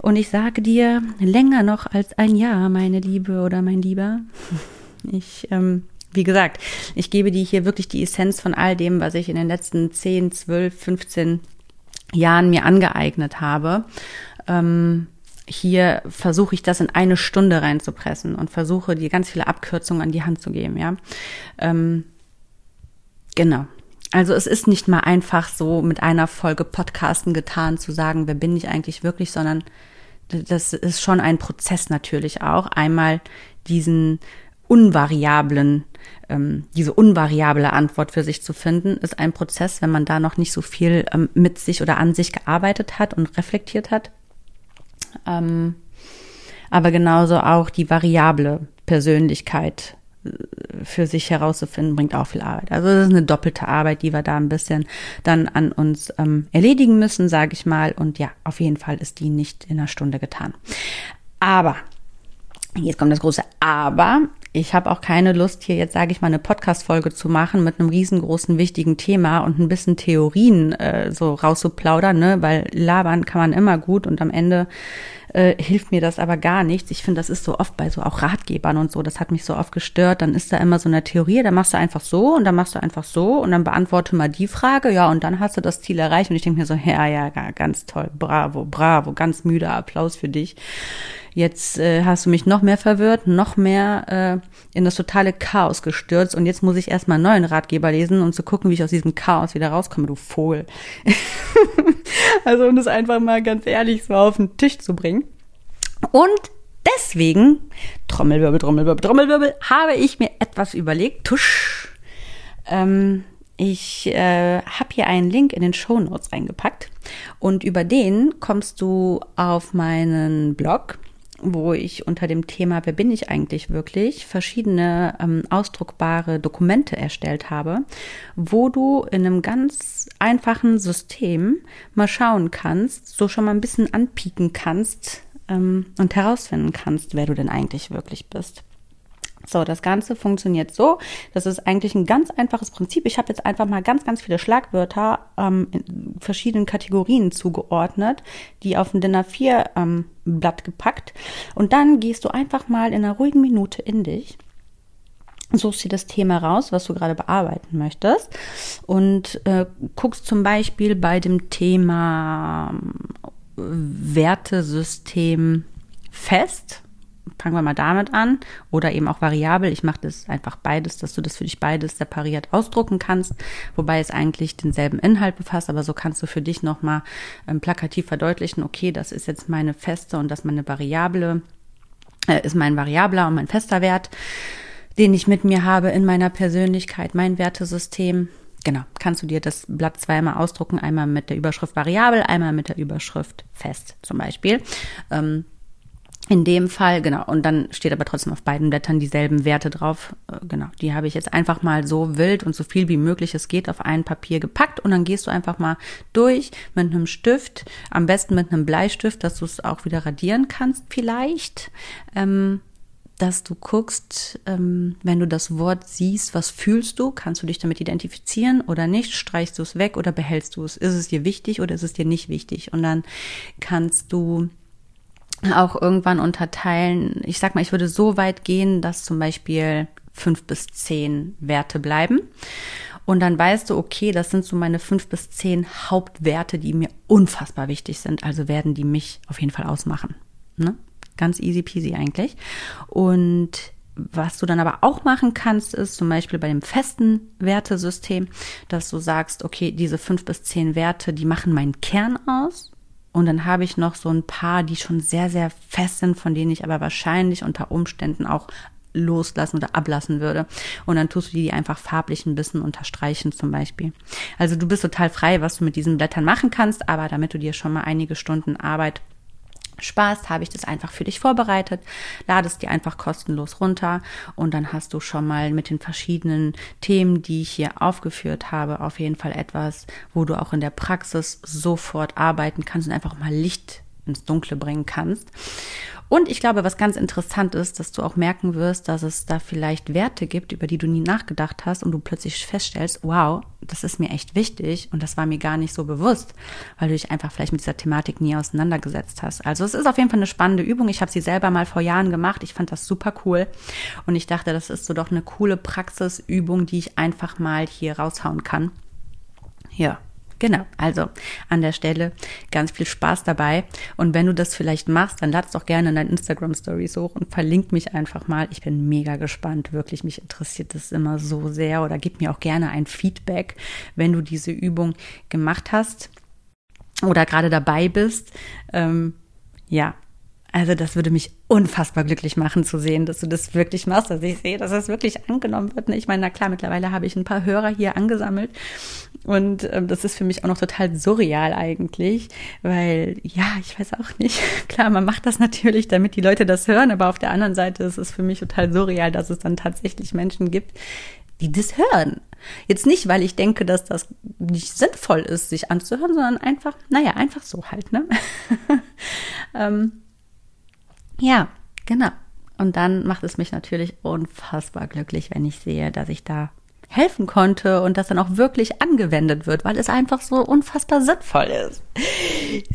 Und ich sage dir, länger noch als ein Jahr, meine Liebe oder mein Lieber. [laughs] Ich ähm, wie gesagt, ich gebe dir hier wirklich die Essenz von all dem, was ich in den letzten 10, 12, 15 Jahren mir angeeignet habe. Ähm, hier versuche ich das in eine Stunde reinzupressen und versuche dir ganz viele Abkürzungen an die Hand zu geben, ja. Ähm, genau. Also es ist nicht mal einfach so mit einer Folge Podcasten getan zu sagen, wer bin ich eigentlich wirklich, sondern das ist schon ein Prozess natürlich auch. Einmal diesen unvariablen ähm, diese unvariable Antwort für sich zu finden, ist ein Prozess, wenn man da noch nicht so viel ähm, mit sich oder an sich gearbeitet hat und reflektiert hat. Ähm, aber genauso auch die variable Persönlichkeit äh, für sich herauszufinden, bringt auch viel Arbeit. Also das ist eine doppelte Arbeit, die wir da ein bisschen dann an uns ähm, erledigen müssen, sage ich mal. Und ja, auf jeden Fall ist die nicht in einer Stunde getan. Aber, jetzt kommt das große Aber, ich habe auch keine Lust, hier jetzt, sage ich mal, eine Podcast-Folge zu machen mit einem riesengroßen, wichtigen Thema und ein bisschen Theorien äh, so rauszuplaudern, ne? weil labern kann man immer gut und am Ende äh, hilft mir das aber gar nichts. Ich finde, das ist so oft bei so auch Ratgebern und so, das hat mich so oft gestört. Dann ist da immer so eine Theorie, da machst du einfach so und dann machst du einfach so und dann beantworte mal die Frage, ja, und dann hast du das Ziel erreicht. Und ich denke mir so, ja, ja, ganz toll, bravo, bravo, ganz müder Applaus für dich. Jetzt äh, hast du mich noch mehr verwirrt, noch mehr äh, in das totale Chaos gestürzt und jetzt muss ich erstmal einen neuen Ratgeber lesen, um zu gucken, wie ich aus diesem Chaos wieder rauskomme, du Fohl. [laughs] also um das einfach mal ganz ehrlich so auf den Tisch zu bringen. Und deswegen, Trommelwirbel, Trommelwirbel, Trommelwirbel, habe ich mir etwas überlegt. Tusch. Ähm, ich äh, habe hier einen Link in den Show Notes reingepackt und über den kommst du auf meinen Blog wo ich unter dem Thema Wer bin ich eigentlich wirklich verschiedene ähm, ausdruckbare Dokumente erstellt habe, wo du in einem ganz einfachen System mal schauen kannst, so schon mal ein bisschen anpieken kannst ähm, und herausfinden kannst, wer du denn eigentlich wirklich bist. So, das Ganze funktioniert so. Das ist eigentlich ein ganz einfaches Prinzip. Ich habe jetzt einfach mal ganz, ganz viele Schlagwörter ähm, in verschiedenen Kategorien zugeordnet, die auf ein DIN A4 ähm, Blatt gepackt. Und dann gehst du einfach mal in einer ruhigen Minute in dich suchst dir das Thema raus, was du gerade bearbeiten möchtest und äh, guckst zum Beispiel bei dem Thema ähm, Wertesystem fest fangen wir mal damit an. Oder eben auch variabel. Ich mache das einfach beides, dass du das für dich beides separiert ausdrucken kannst, wobei es eigentlich denselben Inhalt befasst, aber so kannst du für dich nochmal ähm, plakativ verdeutlichen, okay, das ist jetzt meine feste und das meine Variable, äh, ist mein variabler und mein fester Wert, den ich mit mir habe in meiner Persönlichkeit, mein Wertesystem. Genau, kannst du dir das Blatt zweimal ausdrucken, einmal mit der Überschrift variabel, einmal mit der Überschrift fest zum Beispiel. Ähm, in dem Fall, genau, und dann steht aber trotzdem auf beiden Blättern dieselben Werte drauf. Äh, genau, die habe ich jetzt einfach mal so wild und so viel wie möglich es geht auf ein Papier gepackt und dann gehst du einfach mal durch mit einem Stift, am besten mit einem Bleistift, dass du es auch wieder radieren kannst vielleicht. Ähm, dass du guckst, ähm, wenn du das Wort siehst, was fühlst du? Kannst du dich damit identifizieren oder nicht? Streichst du es weg oder behältst du es? Ist es dir wichtig oder ist es dir nicht wichtig? Und dann kannst du auch irgendwann unterteilen. Ich sag mal, ich würde so weit gehen, dass zum Beispiel fünf bis zehn Werte bleiben. Und dann weißt du, okay, das sind so meine fünf bis zehn Hauptwerte, die mir unfassbar wichtig sind. Also werden die mich auf jeden Fall ausmachen. Ne? Ganz easy peasy eigentlich. Und was du dann aber auch machen kannst, ist zum Beispiel bei dem festen Wertesystem, dass du sagst, okay, diese fünf bis zehn Werte, die machen meinen Kern aus. Und dann habe ich noch so ein paar, die schon sehr, sehr fest sind, von denen ich aber wahrscheinlich unter Umständen auch loslassen oder ablassen würde. Und dann tust du die einfach farblich ein bisschen unterstreichen zum Beispiel. Also du bist total frei, was du mit diesen Blättern machen kannst, aber damit du dir schon mal einige Stunden Arbeit Spaß, habe ich das einfach für dich vorbereitet. Lade es dir einfach kostenlos runter und dann hast du schon mal mit den verschiedenen Themen, die ich hier aufgeführt habe, auf jeden Fall etwas, wo du auch in der Praxis sofort arbeiten kannst und einfach mal Licht ins Dunkle bringen kannst. Und ich glaube, was ganz interessant ist, dass du auch merken wirst, dass es da vielleicht Werte gibt, über die du nie nachgedacht hast und du plötzlich feststellst, wow, das ist mir echt wichtig und das war mir gar nicht so bewusst, weil du dich einfach vielleicht mit dieser Thematik nie auseinandergesetzt hast. Also es ist auf jeden Fall eine spannende Übung. Ich habe sie selber mal vor Jahren gemacht. Ich fand das super cool und ich dachte, das ist so doch eine coole Praxisübung, die ich einfach mal hier raushauen kann. Ja, Genau, also an der Stelle ganz viel Spaß dabei. Und wenn du das vielleicht machst, dann lad's doch gerne in deinen Instagram Stories hoch und verlink mich einfach mal. Ich bin mega gespannt, wirklich. Mich interessiert das immer so sehr. Oder gib mir auch gerne ein Feedback, wenn du diese Übung gemacht hast oder gerade dabei bist. Ähm, ja, Also das würde mich unfassbar glücklich machen zu sehen, dass du das wirklich machst, dass ich sehe, dass das wirklich angenommen wird. Ich meine, na klar, mittlerweile habe ich ein paar Hörer hier angesammelt und ähm, das ist für mich auch noch total surreal eigentlich, weil ja, ich weiß auch nicht. [laughs] Klar, man macht das natürlich, damit die Leute das hören, aber auf der anderen Seite ist es für mich total surreal, dass es dann tatsächlich Menschen gibt, die das hören. Jetzt nicht, weil ich denke, dass das nicht sinnvoll ist, sich anzuhören, sondern einfach, naja, einfach so halt, ne? [laughs] ähm, ja, genau. Und dann macht es mich natürlich unfassbar glücklich, wenn ich sehe, dass ich da helfen konnte und das dann auch wirklich angewendet wird, weil es einfach so unfassbar sinnvoll ist.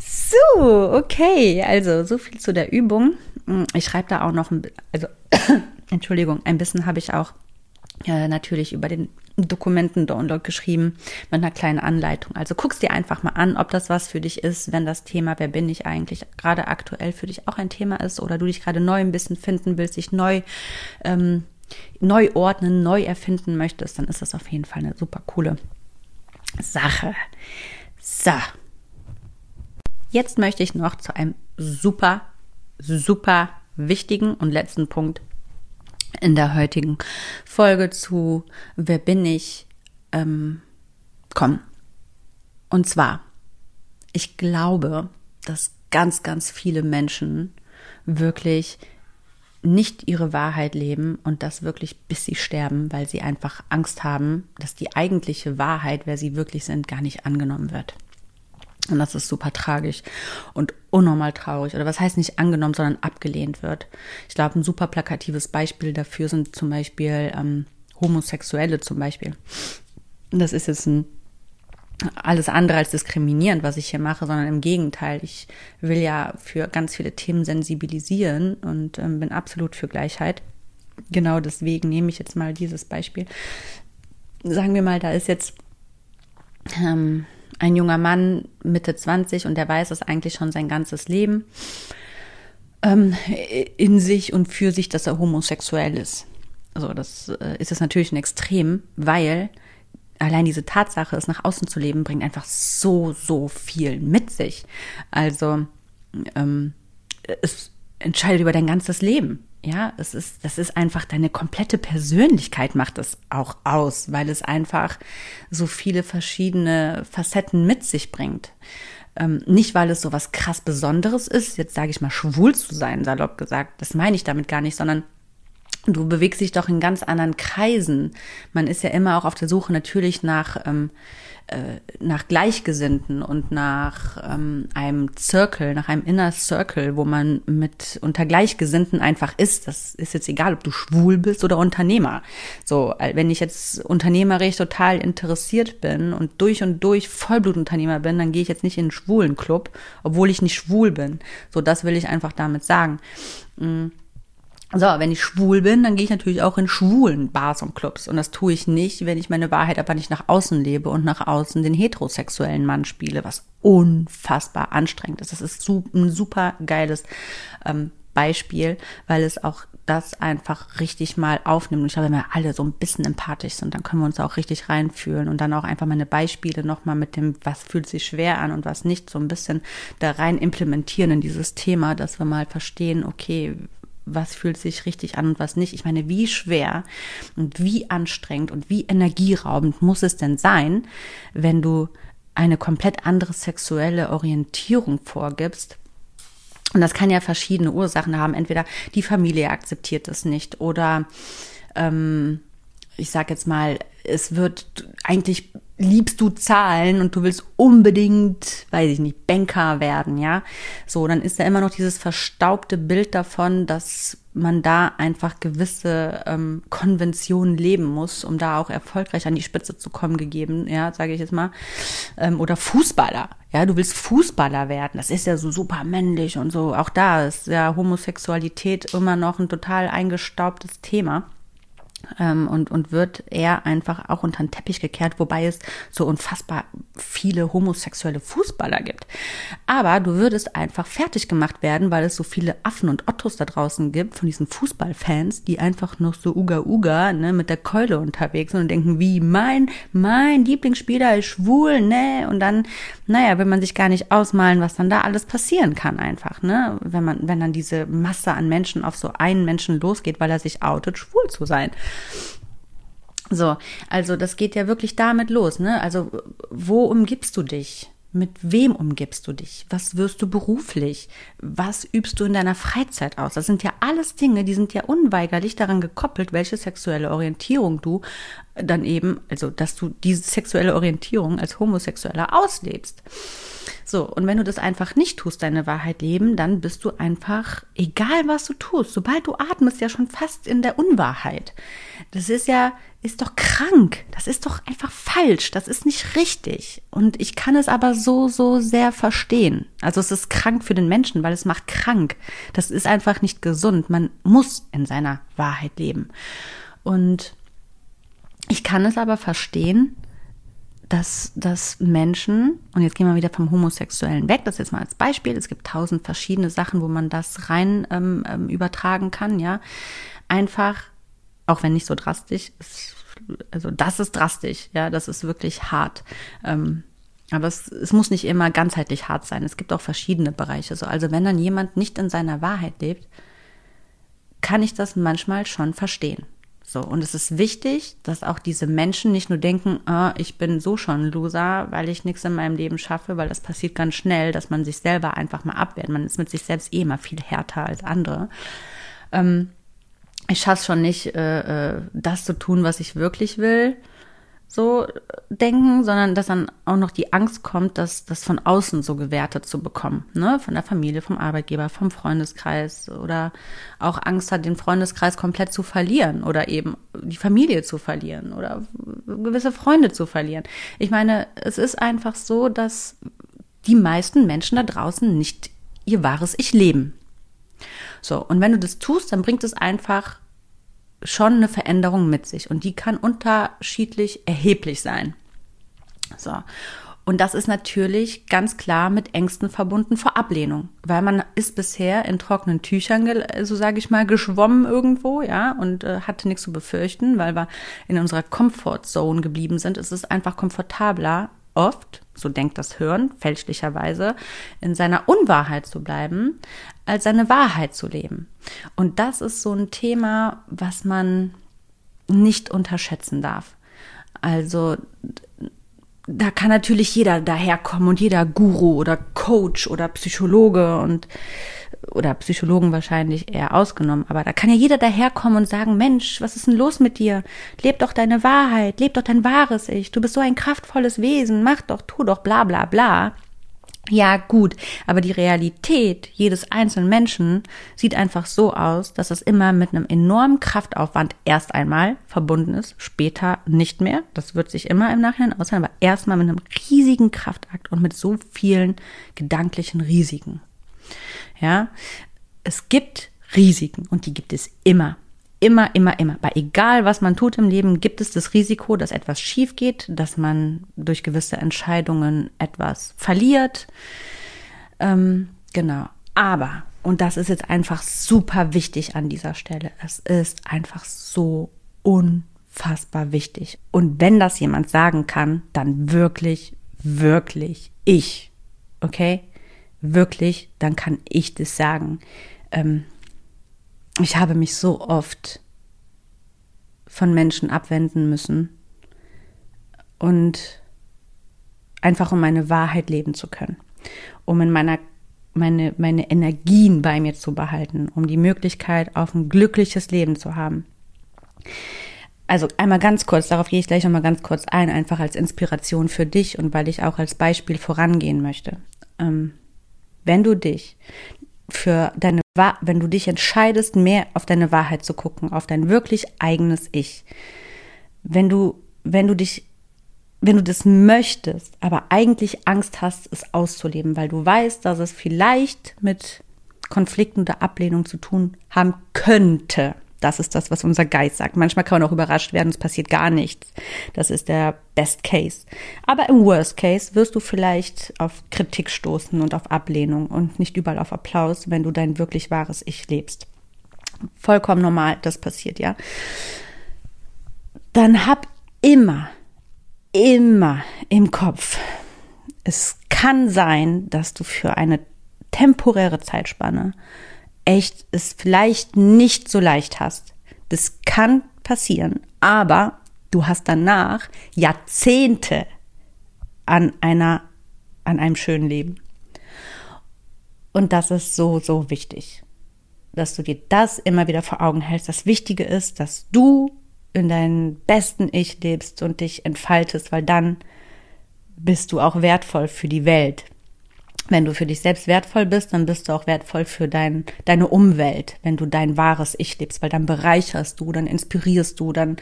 So, okay, also so viel zu der Übung. Ich schreibe da auch noch, ein, also [coughs] Entschuldigung, ein bisschen habe ich auch äh, natürlich über den Dokumenten-Download geschrieben mit einer kleinen Anleitung. Also guckst dir einfach mal an, ob das was für dich ist, wenn das Thema Wer bin ich eigentlich gerade aktuell für dich auch ein Thema ist oder du dich gerade neu ein bisschen finden willst, dich neu ähm, neu ordnen, neu erfinden möchtest, dann ist das auf jeden Fall eine super coole Sache. So. Jetzt möchte ich noch zu einem super, super wichtigen und letzten Punkt in der heutigen Folge zu Wer bin ich ähm, kommen. Und zwar, ich glaube, dass ganz, ganz viele Menschen wirklich nicht ihre Wahrheit leben und das wirklich bis sie sterben, weil sie einfach Angst haben, dass die eigentliche Wahrheit, wer sie wirklich sind, gar nicht angenommen wird. Und das ist super tragisch und unnormal traurig. Oder was heißt nicht angenommen, sondern abgelehnt wird. Ich glaube, ein super plakatives Beispiel dafür sind zum Beispiel ähm, Homosexuelle zum Beispiel. Das ist jetzt ein alles andere als diskriminierend, was ich hier mache, sondern im Gegenteil. Ich will ja für ganz viele Themen sensibilisieren und ähm, bin absolut für Gleichheit. Genau deswegen nehme ich jetzt mal dieses Beispiel. Sagen wir mal, da ist jetzt ähm, ein junger Mann Mitte 20 und der weiß es eigentlich schon sein ganzes Leben ähm, in sich und für sich, dass er homosexuell ist. Also das äh, ist es natürlich ein Extrem, weil allein diese Tatsache, es nach außen zu leben, bringt einfach so, so viel mit sich. Also ähm, es entscheidet über dein ganzes Leben. Ja, es ist, das ist einfach deine komplette Persönlichkeit macht es auch aus, weil es einfach so viele verschiedene Facetten mit sich bringt. Ähm, nicht, weil es so was krass Besonderes ist, jetzt sage ich mal, schwul zu sein, salopp gesagt. Das meine ich damit gar nicht, sondern du bewegst dich doch in ganz anderen Kreisen. Man ist ja immer auch auf der Suche natürlich nach, ähm, äh, nach Gleichgesinnten und nach ähm, einem Circle, nach einem Inner Circle, wo man mit unter Gleichgesinnten einfach ist. Das ist jetzt egal, ob du schwul bist oder Unternehmer. So, wenn ich jetzt unternehmerisch total interessiert bin und durch und durch Vollblutunternehmer bin, dann gehe ich jetzt nicht in einen schwulen Club, obwohl ich nicht schwul bin. So, das will ich einfach damit sagen. Mhm so, wenn ich schwul bin, dann gehe ich natürlich auch in schwulen Bars und Clubs. Und das tue ich nicht, wenn ich meine Wahrheit aber nicht nach außen lebe und nach außen den heterosexuellen Mann spiele, was unfassbar anstrengend ist. Das ist ein super geiles ähm, Beispiel, weil es auch das einfach richtig mal aufnimmt. Und ich glaube, wenn wir alle so ein bisschen empathisch sind, dann können wir uns auch richtig reinfühlen und dann auch einfach meine Beispiele nochmal mit dem, was fühlt sich schwer an und was nicht, so ein bisschen da rein implementieren in dieses Thema, dass wir mal verstehen, okay, was fühlt sich richtig an und was nicht. Ich meine, wie schwer und wie anstrengend und wie energieraubend muss es denn sein, wenn du eine komplett andere sexuelle Orientierung vorgibst, und das kann ja verschiedene Ursachen haben. Entweder die Familie akzeptiert es nicht oder ähm, ich sag jetzt mal, es wird eigentlich liebst du Zahlen und du willst unbedingt, weiß ich nicht, Banker werden, ja. So, dann ist da immer noch dieses verstaubte Bild davon, dass man da einfach gewisse ähm, Konventionen leben muss, um da auch erfolgreich an die Spitze zu kommen, gegeben, ja, sage ich jetzt mal. Ähm, oder Fußballer, ja, du willst Fußballer werden, das ist ja so super männlich und so. Auch da ist ja Homosexualität immer noch ein total eingestaubtes Thema. Ähm, und, und wird eher einfach auch unter den Teppich gekehrt, wobei es so unfassbar viele homosexuelle Fußballer gibt. Aber du würdest einfach fertig gemacht werden, weil es so viele Affen und Ottos da draußen gibt, von diesen Fußballfans, die einfach noch so Uga Uga ne, mit der Keule unterwegs sind und denken, wie mein, mein Lieblingsspieler ist schwul, ne? Und dann, naja, will man sich gar nicht ausmalen, was dann da alles passieren kann einfach, ne? Wenn man, wenn dann diese Masse an Menschen auf so einen Menschen losgeht, weil er sich outet, schwul zu sein. So, also das geht ja wirklich damit los, ne? Also wo umgibst du dich? Mit wem umgibst du dich? Was wirst du beruflich? Was übst du in deiner Freizeit aus? Das sind ja alles Dinge, die sind ja unweigerlich daran gekoppelt, welche sexuelle Orientierung du dann eben, also dass du diese sexuelle Orientierung als Homosexueller auslebst. So, und wenn du das einfach nicht tust, deine Wahrheit leben, dann bist du einfach, egal was du tust, sobald du atmest, ja schon fast in der Unwahrheit. Das ist ja, ist doch krank. Das ist doch einfach falsch. Das ist nicht richtig. Und ich kann es aber so, so sehr verstehen. Also es ist krank für den Menschen, weil es macht krank. Das ist einfach nicht gesund. Man muss in seiner Wahrheit leben. Und ich kann es aber verstehen, dass, dass Menschen, und jetzt gehen wir wieder vom Homosexuellen weg, das jetzt mal als Beispiel, es gibt tausend verschiedene Sachen, wo man das rein ähm, ähm, übertragen kann, ja, einfach, auch wenn nicht so drastisch, ist, also das ist drastisch, ja, das ist wirklich hart. Ähm, aber es, es muss nicht immer ganzheitlich hart sein. Es gibt auch verschiedene Bereiche. So, also wenn dann jemand nicht in seiner Wahrheit lebt, kann ich das manchmal schon verstehen. So, und es ist wichtig, dass auch diese Menschen nicht nur denken, ah, ich bin so schon ein Loser, weil ich nichts in meinem Leben schaffe, weil das passiert ganz schnell, dass man sich selber einfach mal abwehrt. Man ist mit sich selbst eh immer viel härter als andere. Ähm, ich schaffe schon nicht, äh, äh, das zu tun, was ich wirklich will so denken, sondern dass dann auch noch die Angst kommt, dass das von außen so gewertet zu bekommen, ne, von der Familie, vom Arbeitgeber, vom Freundeskreis oder auch Angst hat, den Freundeskreis komplett zu verlieren oder eben die Familie zu verlieren oder gewisse Freunde zu verlieren. Ich meine, es ist einfach so, dass die meisten Menschen da draußen nicht ihr wahres Ich leben. So, und wenn du das tust, dann bringt es einfach schon eine Veränderung mit sich und die kann unterschiedlich erheblich sein. So. Und das ist natürlich ganz klar mit Ängsten verbunden vor Ablehnung, weil man ist bisher in trockenen Tüchern, so sage ich mal, geschwommen irgendwo, ja, und äh, hatte nichts zu befürchten, weil wir in unserer Comfortzone geblieben sind. Es ist einfach komfortabler, oft, so denkt das Hirn, fälschlicherweise, in seiner Unwahrheit zu bleiben, als seine Wahrheit zu leben. Und das ist so ein Thema, was man nicht unterschätzen darf. Also da kann natürlich jeder daherkommen und jeder Guru oder Coach oder Psychologe und oder Psychologen wahrscheinlich eher ausgenommen, aber da kann ja jeder daherkommen und sagen, Mensch, was ist denn los mit dir? Leb doch deine Wahrheit, leb doch dein wahres Ich, du bist so ein kraftvolles Wesen, mach doch, tu doch, bla bla bla. Ja, gut, aber die Realität jedes einzelnen Menschen sieht einfach so aus, dass es immer mit einem enormen Kraftaufwand erst einmal verbunden ist, später nicht mehr. Das wird sich immer im Nachhinein aushören, aber erstmal mit einem riesigen Kraftakt und mit so vielen gedanklichen Risiken. Ja, es gibt Risiken und die gibt es immer. Immer, immer, immer. Bei egal, was man tut im Leben, gibt es das Risiko, dass etwas schief geht, dass man durch gewisse Entscheidungen etwas verliert. Ähm, genau. Aber, und das ist jetzt einfach super wichtig an dieser Stelle, es ist einfach so unfassbar wichtig. Und wenn das jemand sagen kann, dann wirklich, wirklich ich. Okay? Wirklich, dann kann ich das sagen. Ähm, ich habe mich so oft von Menschen abwenden müssen und einfach um meine Wahrheit leben zu können, um in meiner meine, meine Energien bei mir zu behalten, um die Möglichkeit auf ein glückliches Leben zu haben. Also einmal ganz kurz, darauf gehe ich gleich nochmal ganz kurz ein, einfach als Inspiration für dich und weil ich auch als Beispiel vorangehen möchte. Ähm, wenn du dich für deine wenn du dich entscheidest, mehr auf deine Wahrheit zu gucken, auf dein wirklich eigenes Ich. Wenn du, wenn du dich, wenn du das möchtest, aber eigentlich Angst hast, es auszuleben, weil du weißt, dass es vielleicht mit Konflikten oder Ablehnung zu tun haben könnte. Das ist das, was unser Geist sagt. Manchmal kann man auch überrascht werden, es passiert gar nichts. Das ist der Best Case. Aber im Worst Case wirst du vielleicht auf Kritik stoßen und auf Ablehnung und nicht überall auf Applaus, wenn du dein wirklich wahres Ich lebst. Vollkommen normal, das passiert, ja. Dann hab immer, immer im Kopf, es kann sein, dass du für eine temporäre Zeitspanne echt es vielleicht nicht so leicht hast. Das kann passieren, aber du hast danach Jahrzehnte an einer, an einem schönen Leben. Und das ist so, so wichtig, dass du dir das immer wieder vor Augen hältst. Das Wichtige ist, dass du in deinem besten Ich lebst und dich entfaltest, weil dann bist du auch wertvoll für die Welt wenn du für dich selbst wertvoll bist, dann bist du auch wertvoll für dein, deine Umwelt, wenn du dein wahres Ich lebst, weil dann bereicherst du, dann inspirierst du, dann,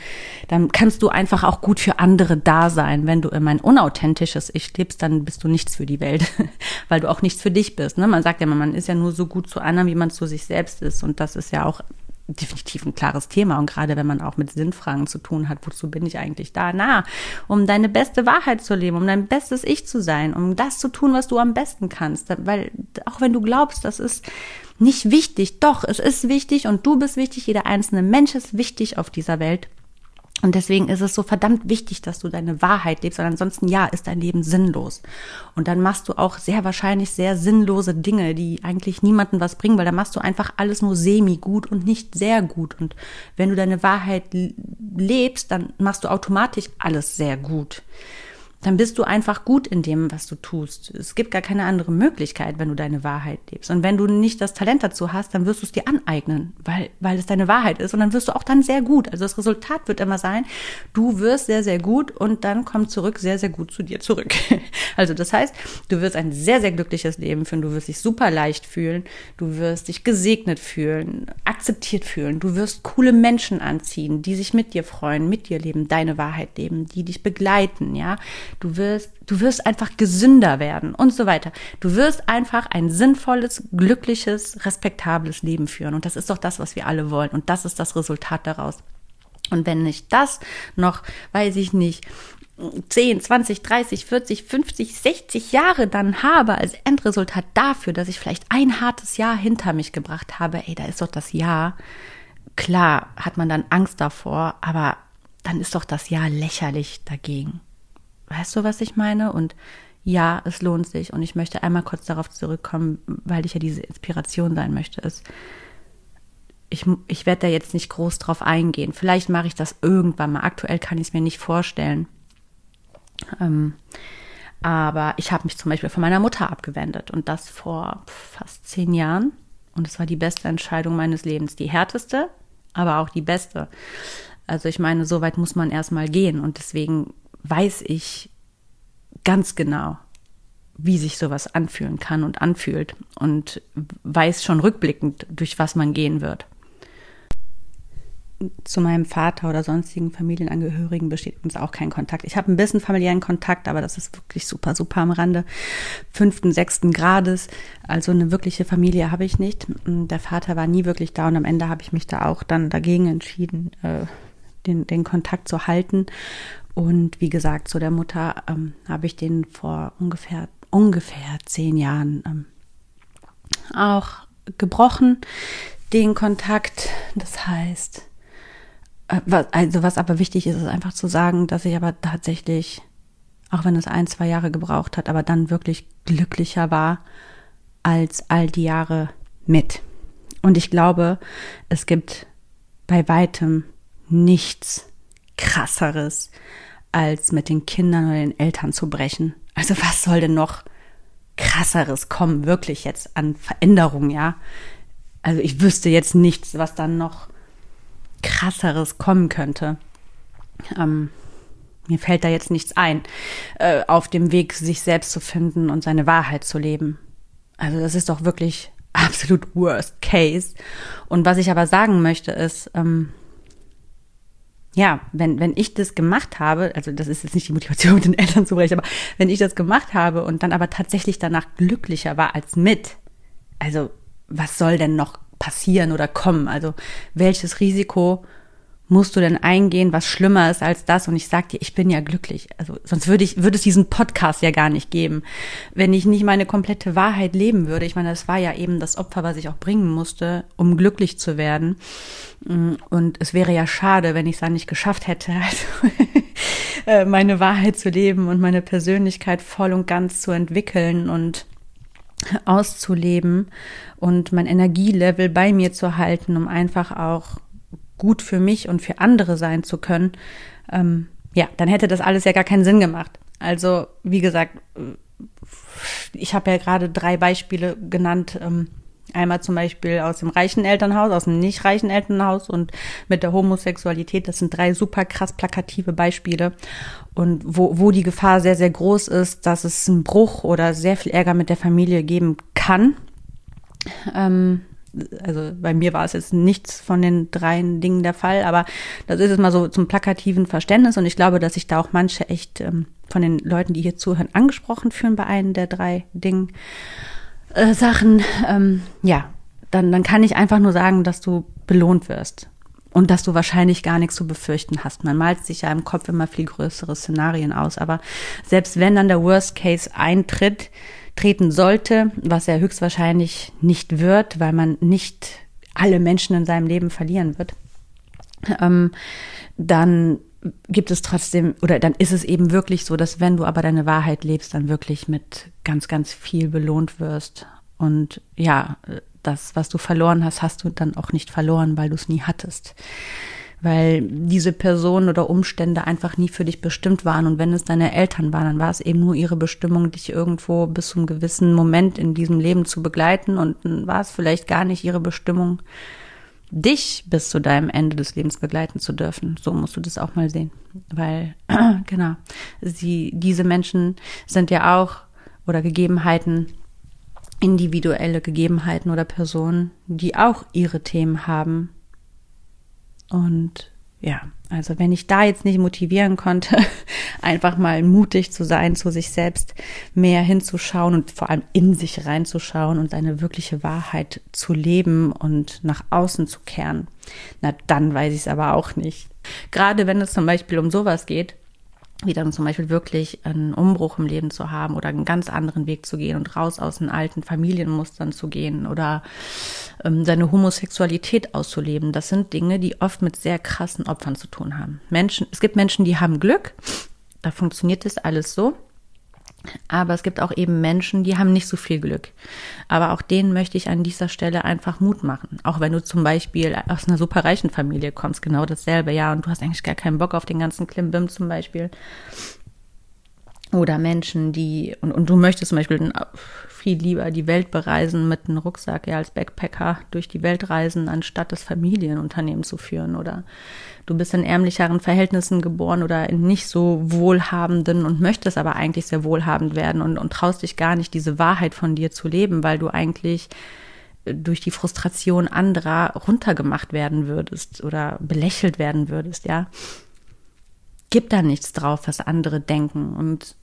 dann kannst du einfach auch gut für andere da sein. Wenn du immer ein unauthentisches Ich lebst, dann bist du nichts für die Welt, [laughs] weil du auch nichts für dich bist. Ne? Man sagt ja immer, man ist ja nur so gut zu anderen, wie man zu sich selbst ist. Und das ist ja auch definitiv ein klares Thema. Und gerade wenn man auch mit Sinnfragen zu tun hat, wozu bin ich eigentlich da? Na, um deine beste Wahrheit zu leben, um dein bestes Ich zu sein, um das zu tun, was du am besten kannst. Weil auch wenn du glaubst, das ist nicht wichtig, doch, es ist wichtig und du bist wichtig, jeder einzelne Mensch ist wichtig auf dieser Welt. Und deswegen ist es so verdammt wichtig, dass du deine Wahrheit lebst, weil ansonsten ja, ist dein Leben sinnlos. Und dann machst du auch sehr wahrscheinlich sehr sinnlose Dinge, die eigentlich niemandem was bringen, weil dann machst du einfach alles nur semi gut und nicht sehr gut. Und wenn du deine Wahrheit lebst, dann machst du automatisch alles sehr gut dann bist du einfach gut in dem, was du tust. Es gibt gar keine andere Möglichkeit, wenn du deine Wahrheit lebst. Und wenn du nicht das Talent dazu hast, dann wirst du es dir aneignen, weil, weil es deine Wahrheit ist. Und dann wirst du auch dann sehr gut. Also das Resultat wird immer sein, du wirst sehr, sehr gut und dann kommt zurück sehr, sehr gut zu dir zurück. [laughs] Also das heißt, du wirst ein sehr, sehr glückliches Leben führen. Du wirst dich super leicht fühlen. Du wirst dich gesegnet fühlen, akzeptiert fühlen. Du wirst coole Menschen anziehen, die sich mit dir freuen, mit dir leben, deine Wahrheit leben, die dich begleiten, ja du wirst, du wirst einfach gesünder werden und so weiter. Du wirst einfach ein sinnvolles, glückliches, respektables Leben führen. Und das ist doch das, was wir alle wollen. Und das ist das Resultat daraus. Und wenn ich das noch, weiß ich nicht, 10, 20, 30, 40, 50, 60 Jahre dann habe als Endresultat dafür, dass ich vielleicht ein hartes Jahr hinter mich gebracht habe, ey, da ist doch das Jahr. Klar hat man dann Angst davor, aber dann ist doch das Jahr lächerlich dagegen. Weißt du, was ich meine? Und ja, es lohnt sich. Und ich möchte einmal kurz darauf zurückkommen, weil ich ja diese Inspiration sein möchte. Ist, ich, ich werde da jetzt nicht groß drauf eingehen. Vielleicht mache ich das irgendwann mal. Aktuell kann ich es mir nicht vorstellen. Ähm, aber ich habe mich zum Beispiel von meiner Mutter abgewendet und das vor fast zehn Jahren. Und es war die beste Entscheidung meines Lebens. Die härteste, aber auch die beste. Also ich meine, so weit muss man erstmal gehen. Und deswegen weiß ich ganz genau, wie sich sowas anfühlen kann und anfühlt und weiß schon rückblickend, durch was man gehen wird. Zu meinem Vater oder sonstigen Familienangehörigen besteht uns auch kein Kontakt. Ich habe ein bisschen familiären Kontakt, aber das ist wirklich super, super am Rande. Fünften, sechsten Grades. Also eine wirkliche Familie habe ich nicht. Der Vater war nie wirklich da und am Ende habe ich mich da auch dann dagegen entschieden, äh, den, den Kontakt zu halten und wie gesagt, zu der Mutter ähm, habe ich den vor ungefähr, ungefähr zehn Jahren ähm, auch gebrochen, den Kontakt. Das heißt, äh, was, also was aber wichtig ist, ist einfach zu sagen, dass ich aber tatsächlich, auch wenn es ein, zwei Jahre gebraucht hat, aber dann wirklich glücklicher war als all die Jahre mit. Und ich glaube, es gibt bei weitem nichts krasseres, als mit den Kindern oder den Eltern zu brechen. Also was soll denn noch krasseres kommen, wirklich jetzt an Veränderungen, ja? Also ich wüsste jetzt nichts, was dann noch krasseres kommen könnte. Ähm, mir fällt da jetzt nichts ein, äh, auf dem Weg, sich selbst zu finden und seine Wahrheit zu leben. Also das ist doch wirklich [laughs] absolut worst case. Und was ich aber sagen möchte ist, ähm, ja, wenn, wenn ich das gemacht habe, also das ist jetzt nicht die Motivation, [laughs] mit den Eltern zu brechen, aber wenn ich das gemacht habe und dann aber tatsächlich danach glücklicher war als mit, also was soll denn noch passieren oder kommen? Also welches Risiko musst du denn eingehen, was schlimmer ist als das? Und ich sag dir, ich bin ja glücklich. Also sonst würde ich, würde es diesen Podcast ja gar nicht geben. Wenn ich nicht meine komplette Wahrheit leben würde. Ich meine, das war ja eben das Opfer, was ich auch bringen musste, um glücklich zu werden. Und es wäre ja schade, wenn ich es dann nicht geschafft hätte, [laughs] also äh, meine Wahrheit zu leben und meine Persönlichkeit voll und ganz zu entwickeln und auszuleben und mein Energielevel bei mir zu halten, um einfach auch gut für mich und für andere sein zu können, ähm, ja, dann hätte das alles ja gar keinen Sinn gemacht. Also, wie gesagt, ich habe ja gerade drei Beispiele genannt. Ähm, einmal zum Beispiel aus dem reichen Elternhaus, aus dem nicht reichen Elternhaus und mit der Homosexualität. Das sind drei super krass plakative Beispiele. Und wo, wo die Gefahr sehr, sehr groß ist, dass es einen Bruch oder sehr viel Ärger mit der Familie geben kann. Ähm, also bei mir war es jetzt nichts von den drei Dingen der Fall, aber das ist es mal so zum plakativen Verständnis und ich glaube, dass sich da auch manche echt ähm, von den Leuten, die hier zuhören, angesprochen fühlen bei einem der drei Dingen, äh, Sachen. Ähm, ja, dann, dann kann ich einfach nur sagen, dass du belohnt wirst und dass du wahrscheinlich gar nichts zu befürchten hast. Man malt sich ja im Kopf immer viel größere Szenarien aus, aber selbst wenn dann der Worst Case eintritt, treten sollte, was er höchstwahrscheinlich nicht wird, weil man nicht alle Menschen in seinem Leben verlieren wird, ähm, dann gibt es trotzdem, oder dann ist es eben wirklich so, dass wenn du aber deine Wahrheit lebst, dann wirklich mit ganz, ganz viel belohnt wirst. Und ja, das, was du verloren hast, hast du dann auch nicht verloren, weil du es nie hattest weil diese Personen oder Umstände einfach nie für dich bestimmt waren. Und wenn es deine Eltern waren, dann war es eben nur ihre Bestimmung, dich irgendwo bis zu einem gewissen Moment in diesem Leben zu begleiten. Und dann war es vielleicht gar nicht ihre Bestimmung, dich bis zu deinem Ende des Lebens begleiten zu dürfen. So musst du das auch mal sehen. Weil, [clears throat] genau, sie, diese Menschen sind ja auch oder Gegebenheiten, individuelle Gegebenheiten oder Personen, die auch ihre Themen haben und ja, also wenn ich da jetzt nicht motivieren konnte, [laughs] einfach mal mutig zu sein, zu sich selbst mehr hinzuschauen und vor allem in sich reinzuschauen und seine wirkliche Wahrheit zu leben und nach außen zu kehren, na dann weiß ich es aber auch nicht. Gerade wenn es zum Beispiel um sowas geht, wie dann zum Beispiel wirklich einen Umbruch im Leben zu haben oder einen ganz anderen Weg zu gehen und raus aus den alten Familienmustern zu gehen oder ähm, seine Homosexualität auszuleben. Das sind Dinge, die oft mit sehr krassen Opfern zu tun haben. Menschen, es gibt Menschen, die haben Glück, da funktioniert das alles so. Aber es gibt auch eben Menschen, die haben nicht so viel Glück. Aber auch denen möchte ich an dieser Stelle einfach Mut machen. Auch wenn du zum Beispiel aus einer superreichen Familie kommst, genau dasselbe, ja, und du hast eigentlich gar keinen Bock auf den ganzen Klimbim zum Beispiel. Oder Menschen, die, und, und du möchtest zum Beispiel viel lieber die Welt bereisen mit einem Rucksack, ja, als Backpacker durch die Welt reisen, anstatt das Familienunternehmen zu führen. Oder du bist in ärmlicheren Verhältnissen geboren oder in nicht so wohlhabenden und möchtest aber eigentlich sehr wohlhabend werden und, und traust dich gar nicht, diese Wahrheit von dir zu leben, weil du eigentlich durch die Frustration anderer runtergemacht werden würdest oder belächelt werden würdest, ja. Gib da nichts drauf, was andere denken und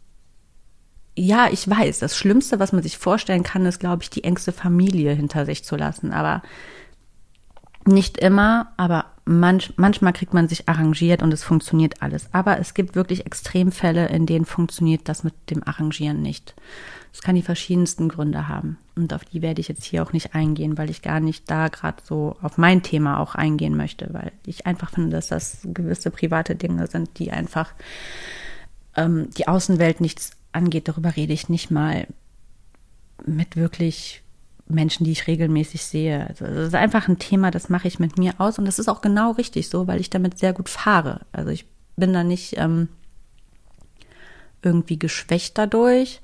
ja, ich weiß, das Schlimmste, was man sich vorstellen kann, ist, glaube ich, die engste Familie hinter sich zu lassen. Aber nicht immer, aber manch, manchmal kriegt man sich arrangiert und es funktioniert alles. Aber es gibt wirklich Extremfälle, in denen funktioniert das mit dem Arrangieren nicht. Das kann die verschiedensten Gründe haben. Und auf die werde ich jetzt hier auch nicht eingehen, weil ich gar nicht da gerade so auf mein Thema auch eingehen möchte, weil ich einfach finde, dass das gewisse private Dinge sind, die einfach ähm, die Außenwelt nichts angeht. Darüber rede ich nicht mal mit wirklich Menschen, die ich regelmäßig sehe. Also das ist einfach ein Thema, das mache ich mit mir aus und das ist auch genau richtig so, weil ich damit sehr gut fahre. Also ich bin da nicht ähm, irgendwie geschwächt dadurch.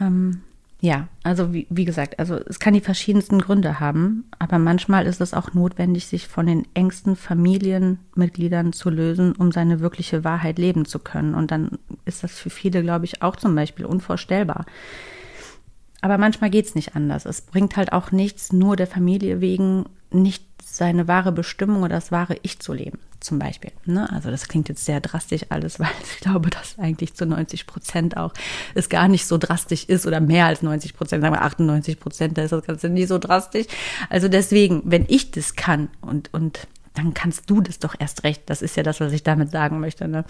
Ähm, ja, also wie, wie gesagt, also es kann die verschiedensten Gründe haben, aber manchmal ist es auch notwendig, sich von den engsten Familienmitgliedern zu lösen, um seine wirkliche Wahrheit leben zu können. Und dann ist das für viele, glaube ich, auch zum Beispiel unvorstellbar. Aber manchmal geht's nicht anders. Es bringt halt auch nichts, nur der Familie wegen nicht seine wahre Bestimmung oder das wahre Ich zu leben, zum Beispiel. Ne? Also das klingt jetzt sehr drastisch alles, [laughs] weil ich glaube, dass eigentlich zu 90 Prozent auch es gar nicht so drastisch ist oder mehr als 90 Prozent, sagen wir 98 Prozent, da ist das Ganze nie so drastisch. Also deswegen, wenn ich das kann und, und dann kannst du das doch erst recht. Das ist ja das, was ich damit sagen möchte. Ne?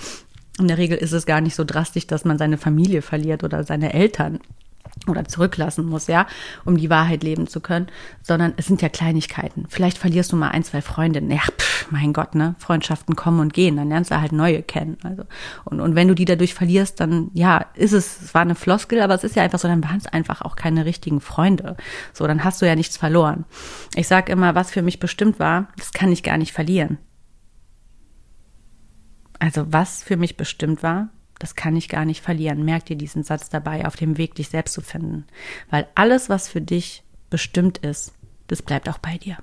In der Regel ist es gar nicht so drastisch, dass man seine Familie verliert oder seine Eltern oder zurücklassen muss, ja, um die Wahrheit leben zu können, sondern es sind ja Kleinigkeiten. Vielleicht verlierst du mal ein, zwei Freundinnen. Ja, pff, mein Gott, ne? Freundschaften kommen und gehen, dann lernst du halt neue kennen. Also, und, und wenn du die dadurch verlierst, dann, ja, ist es, es war eine Floskel, aber es ist ja einfach so, dann waren es einfach auch keine richtigen Freunde. So, dann hast du ja nichts verloren. Ich sag immer, was für mich bestimmt war, das kann ich gar nicht verlieren. Also, was für mich bestimmt war, das kann ich gar nicht verlieren. Merk dir diesen Satz dabei, auf dem Weg, dich selbst zu finden. Weil alles, was für dich bestimmt ist, das bleibt auch bei dir.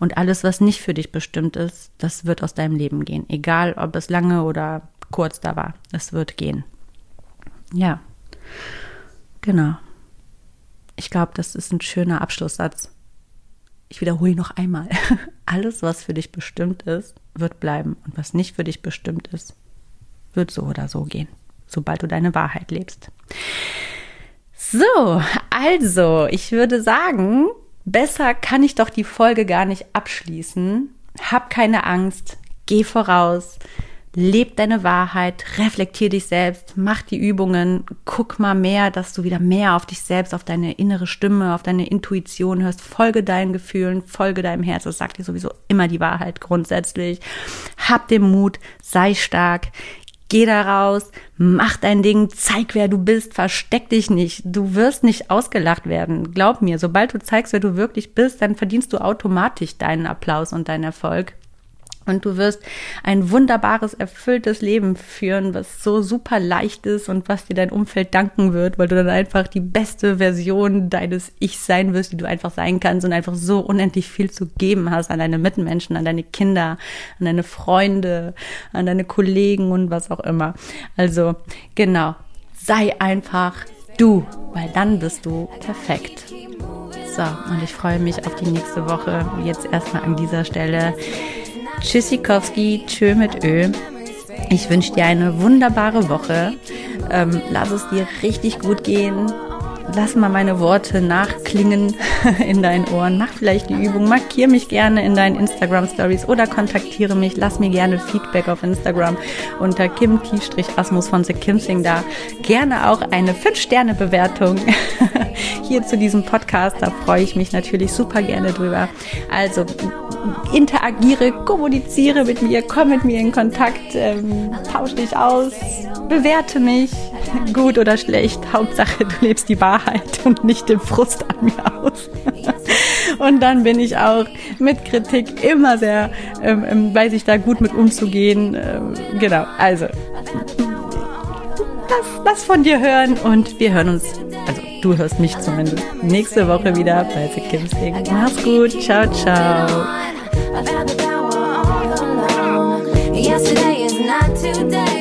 Und alles, was nicht für dich bestimmt ist, das wird aus deinem Leben gehen. Egal, ob es lange oder kurz da war. Es wird gehen. Ja. Genau. Ich glaube, das ist ein schöner Abschlusssatz. Ich wiederhole noch einmal. [laughs] Alles, was für dich bestimmt ist, wird bleiben. Und was nicht für dich bestimmt ist, wird so oder so gehen, sobald du deine Wahrheit lebst. So, also, ich würde sagen, besser kann ich doch die Folge gar nicht abschließen. Hab keine Angst, geh voraus, leb deine Wahrheit, reflektier dich selbst, mach die Übungen, guck mal mehr, dass du wieder mehr auf dich selbst, auf deine innere Stimme, auf deine Intuition hörst, folge deinen Gefühlen, folge deinem Herz, das sagt dir sowieso immer die Wahrheit grundsätzlich. Hab den Mut, sei stark, Geh da raus, mach dein Ding, zeig, wer du bist, versteck dich nicht. Du wirst nicht ausgelacht werden. Glaub mir, sobald du zeigst, wer du wirklich bist, dann verdienst du automatisch deinen Applaus und deinen Erfolg. Und du wirst ein wunderbares, erfülltes Leben führen, was so super leicht ist und was dir dein Umfeld danken wird, weil du dann einfach die beste Version deines Ich sein wirst, die du einfach sein kannst und einfach so unendlich viel zu geben hast an deine Mitmenschen, an deine Kinder, an deine Freunde, an deine Kollegen und was auch immer. Also, genau. Sei einfach du, weil dann bist du perfekt. So, und ich freue mich auf die nächste Woche. Jetzt erstmal an dieser Stelle. Tschüssikowski, tschö mit Ö. Ich wünsche dir eine wunderbare Woche. Ähm, lass es dir richtig gut gehen. Lass mal meine Worte nachklingen [laughs] in deinen Ohren. Mach vielleicht die Übung. Markier mich gerne in deinen Instagram Stories oder kontaktiere mich. Lass mir gerne Feedback auf Instagram unter kim-asmus von The Kimsing da. Gerne auch eine 5-Sterne-Bewertung [laughs] hier zu diesem Podcast. Da freue ich mich natürlich super gerne drüber. Also interagiere, kommuniziere mit mir, komm mit mir in Kontakt, ähm, tausch dich aus, bewerte mich, gut oder schlecht. Hauptsache, du lebst die Wahrheit und nicht den Frust an mir aus. und dann bin ich auch mit Kritik immer sehr, ähm, ähm, weiß ich da gut mit umzugehen. Ähm, genau, also lass, lass von dir hören und wir hören uns, also du hörst mich zumindest, nächste Woche wieder bei The Kim Sing. Mach's gut, ciao, ciao. Yesterday is not today.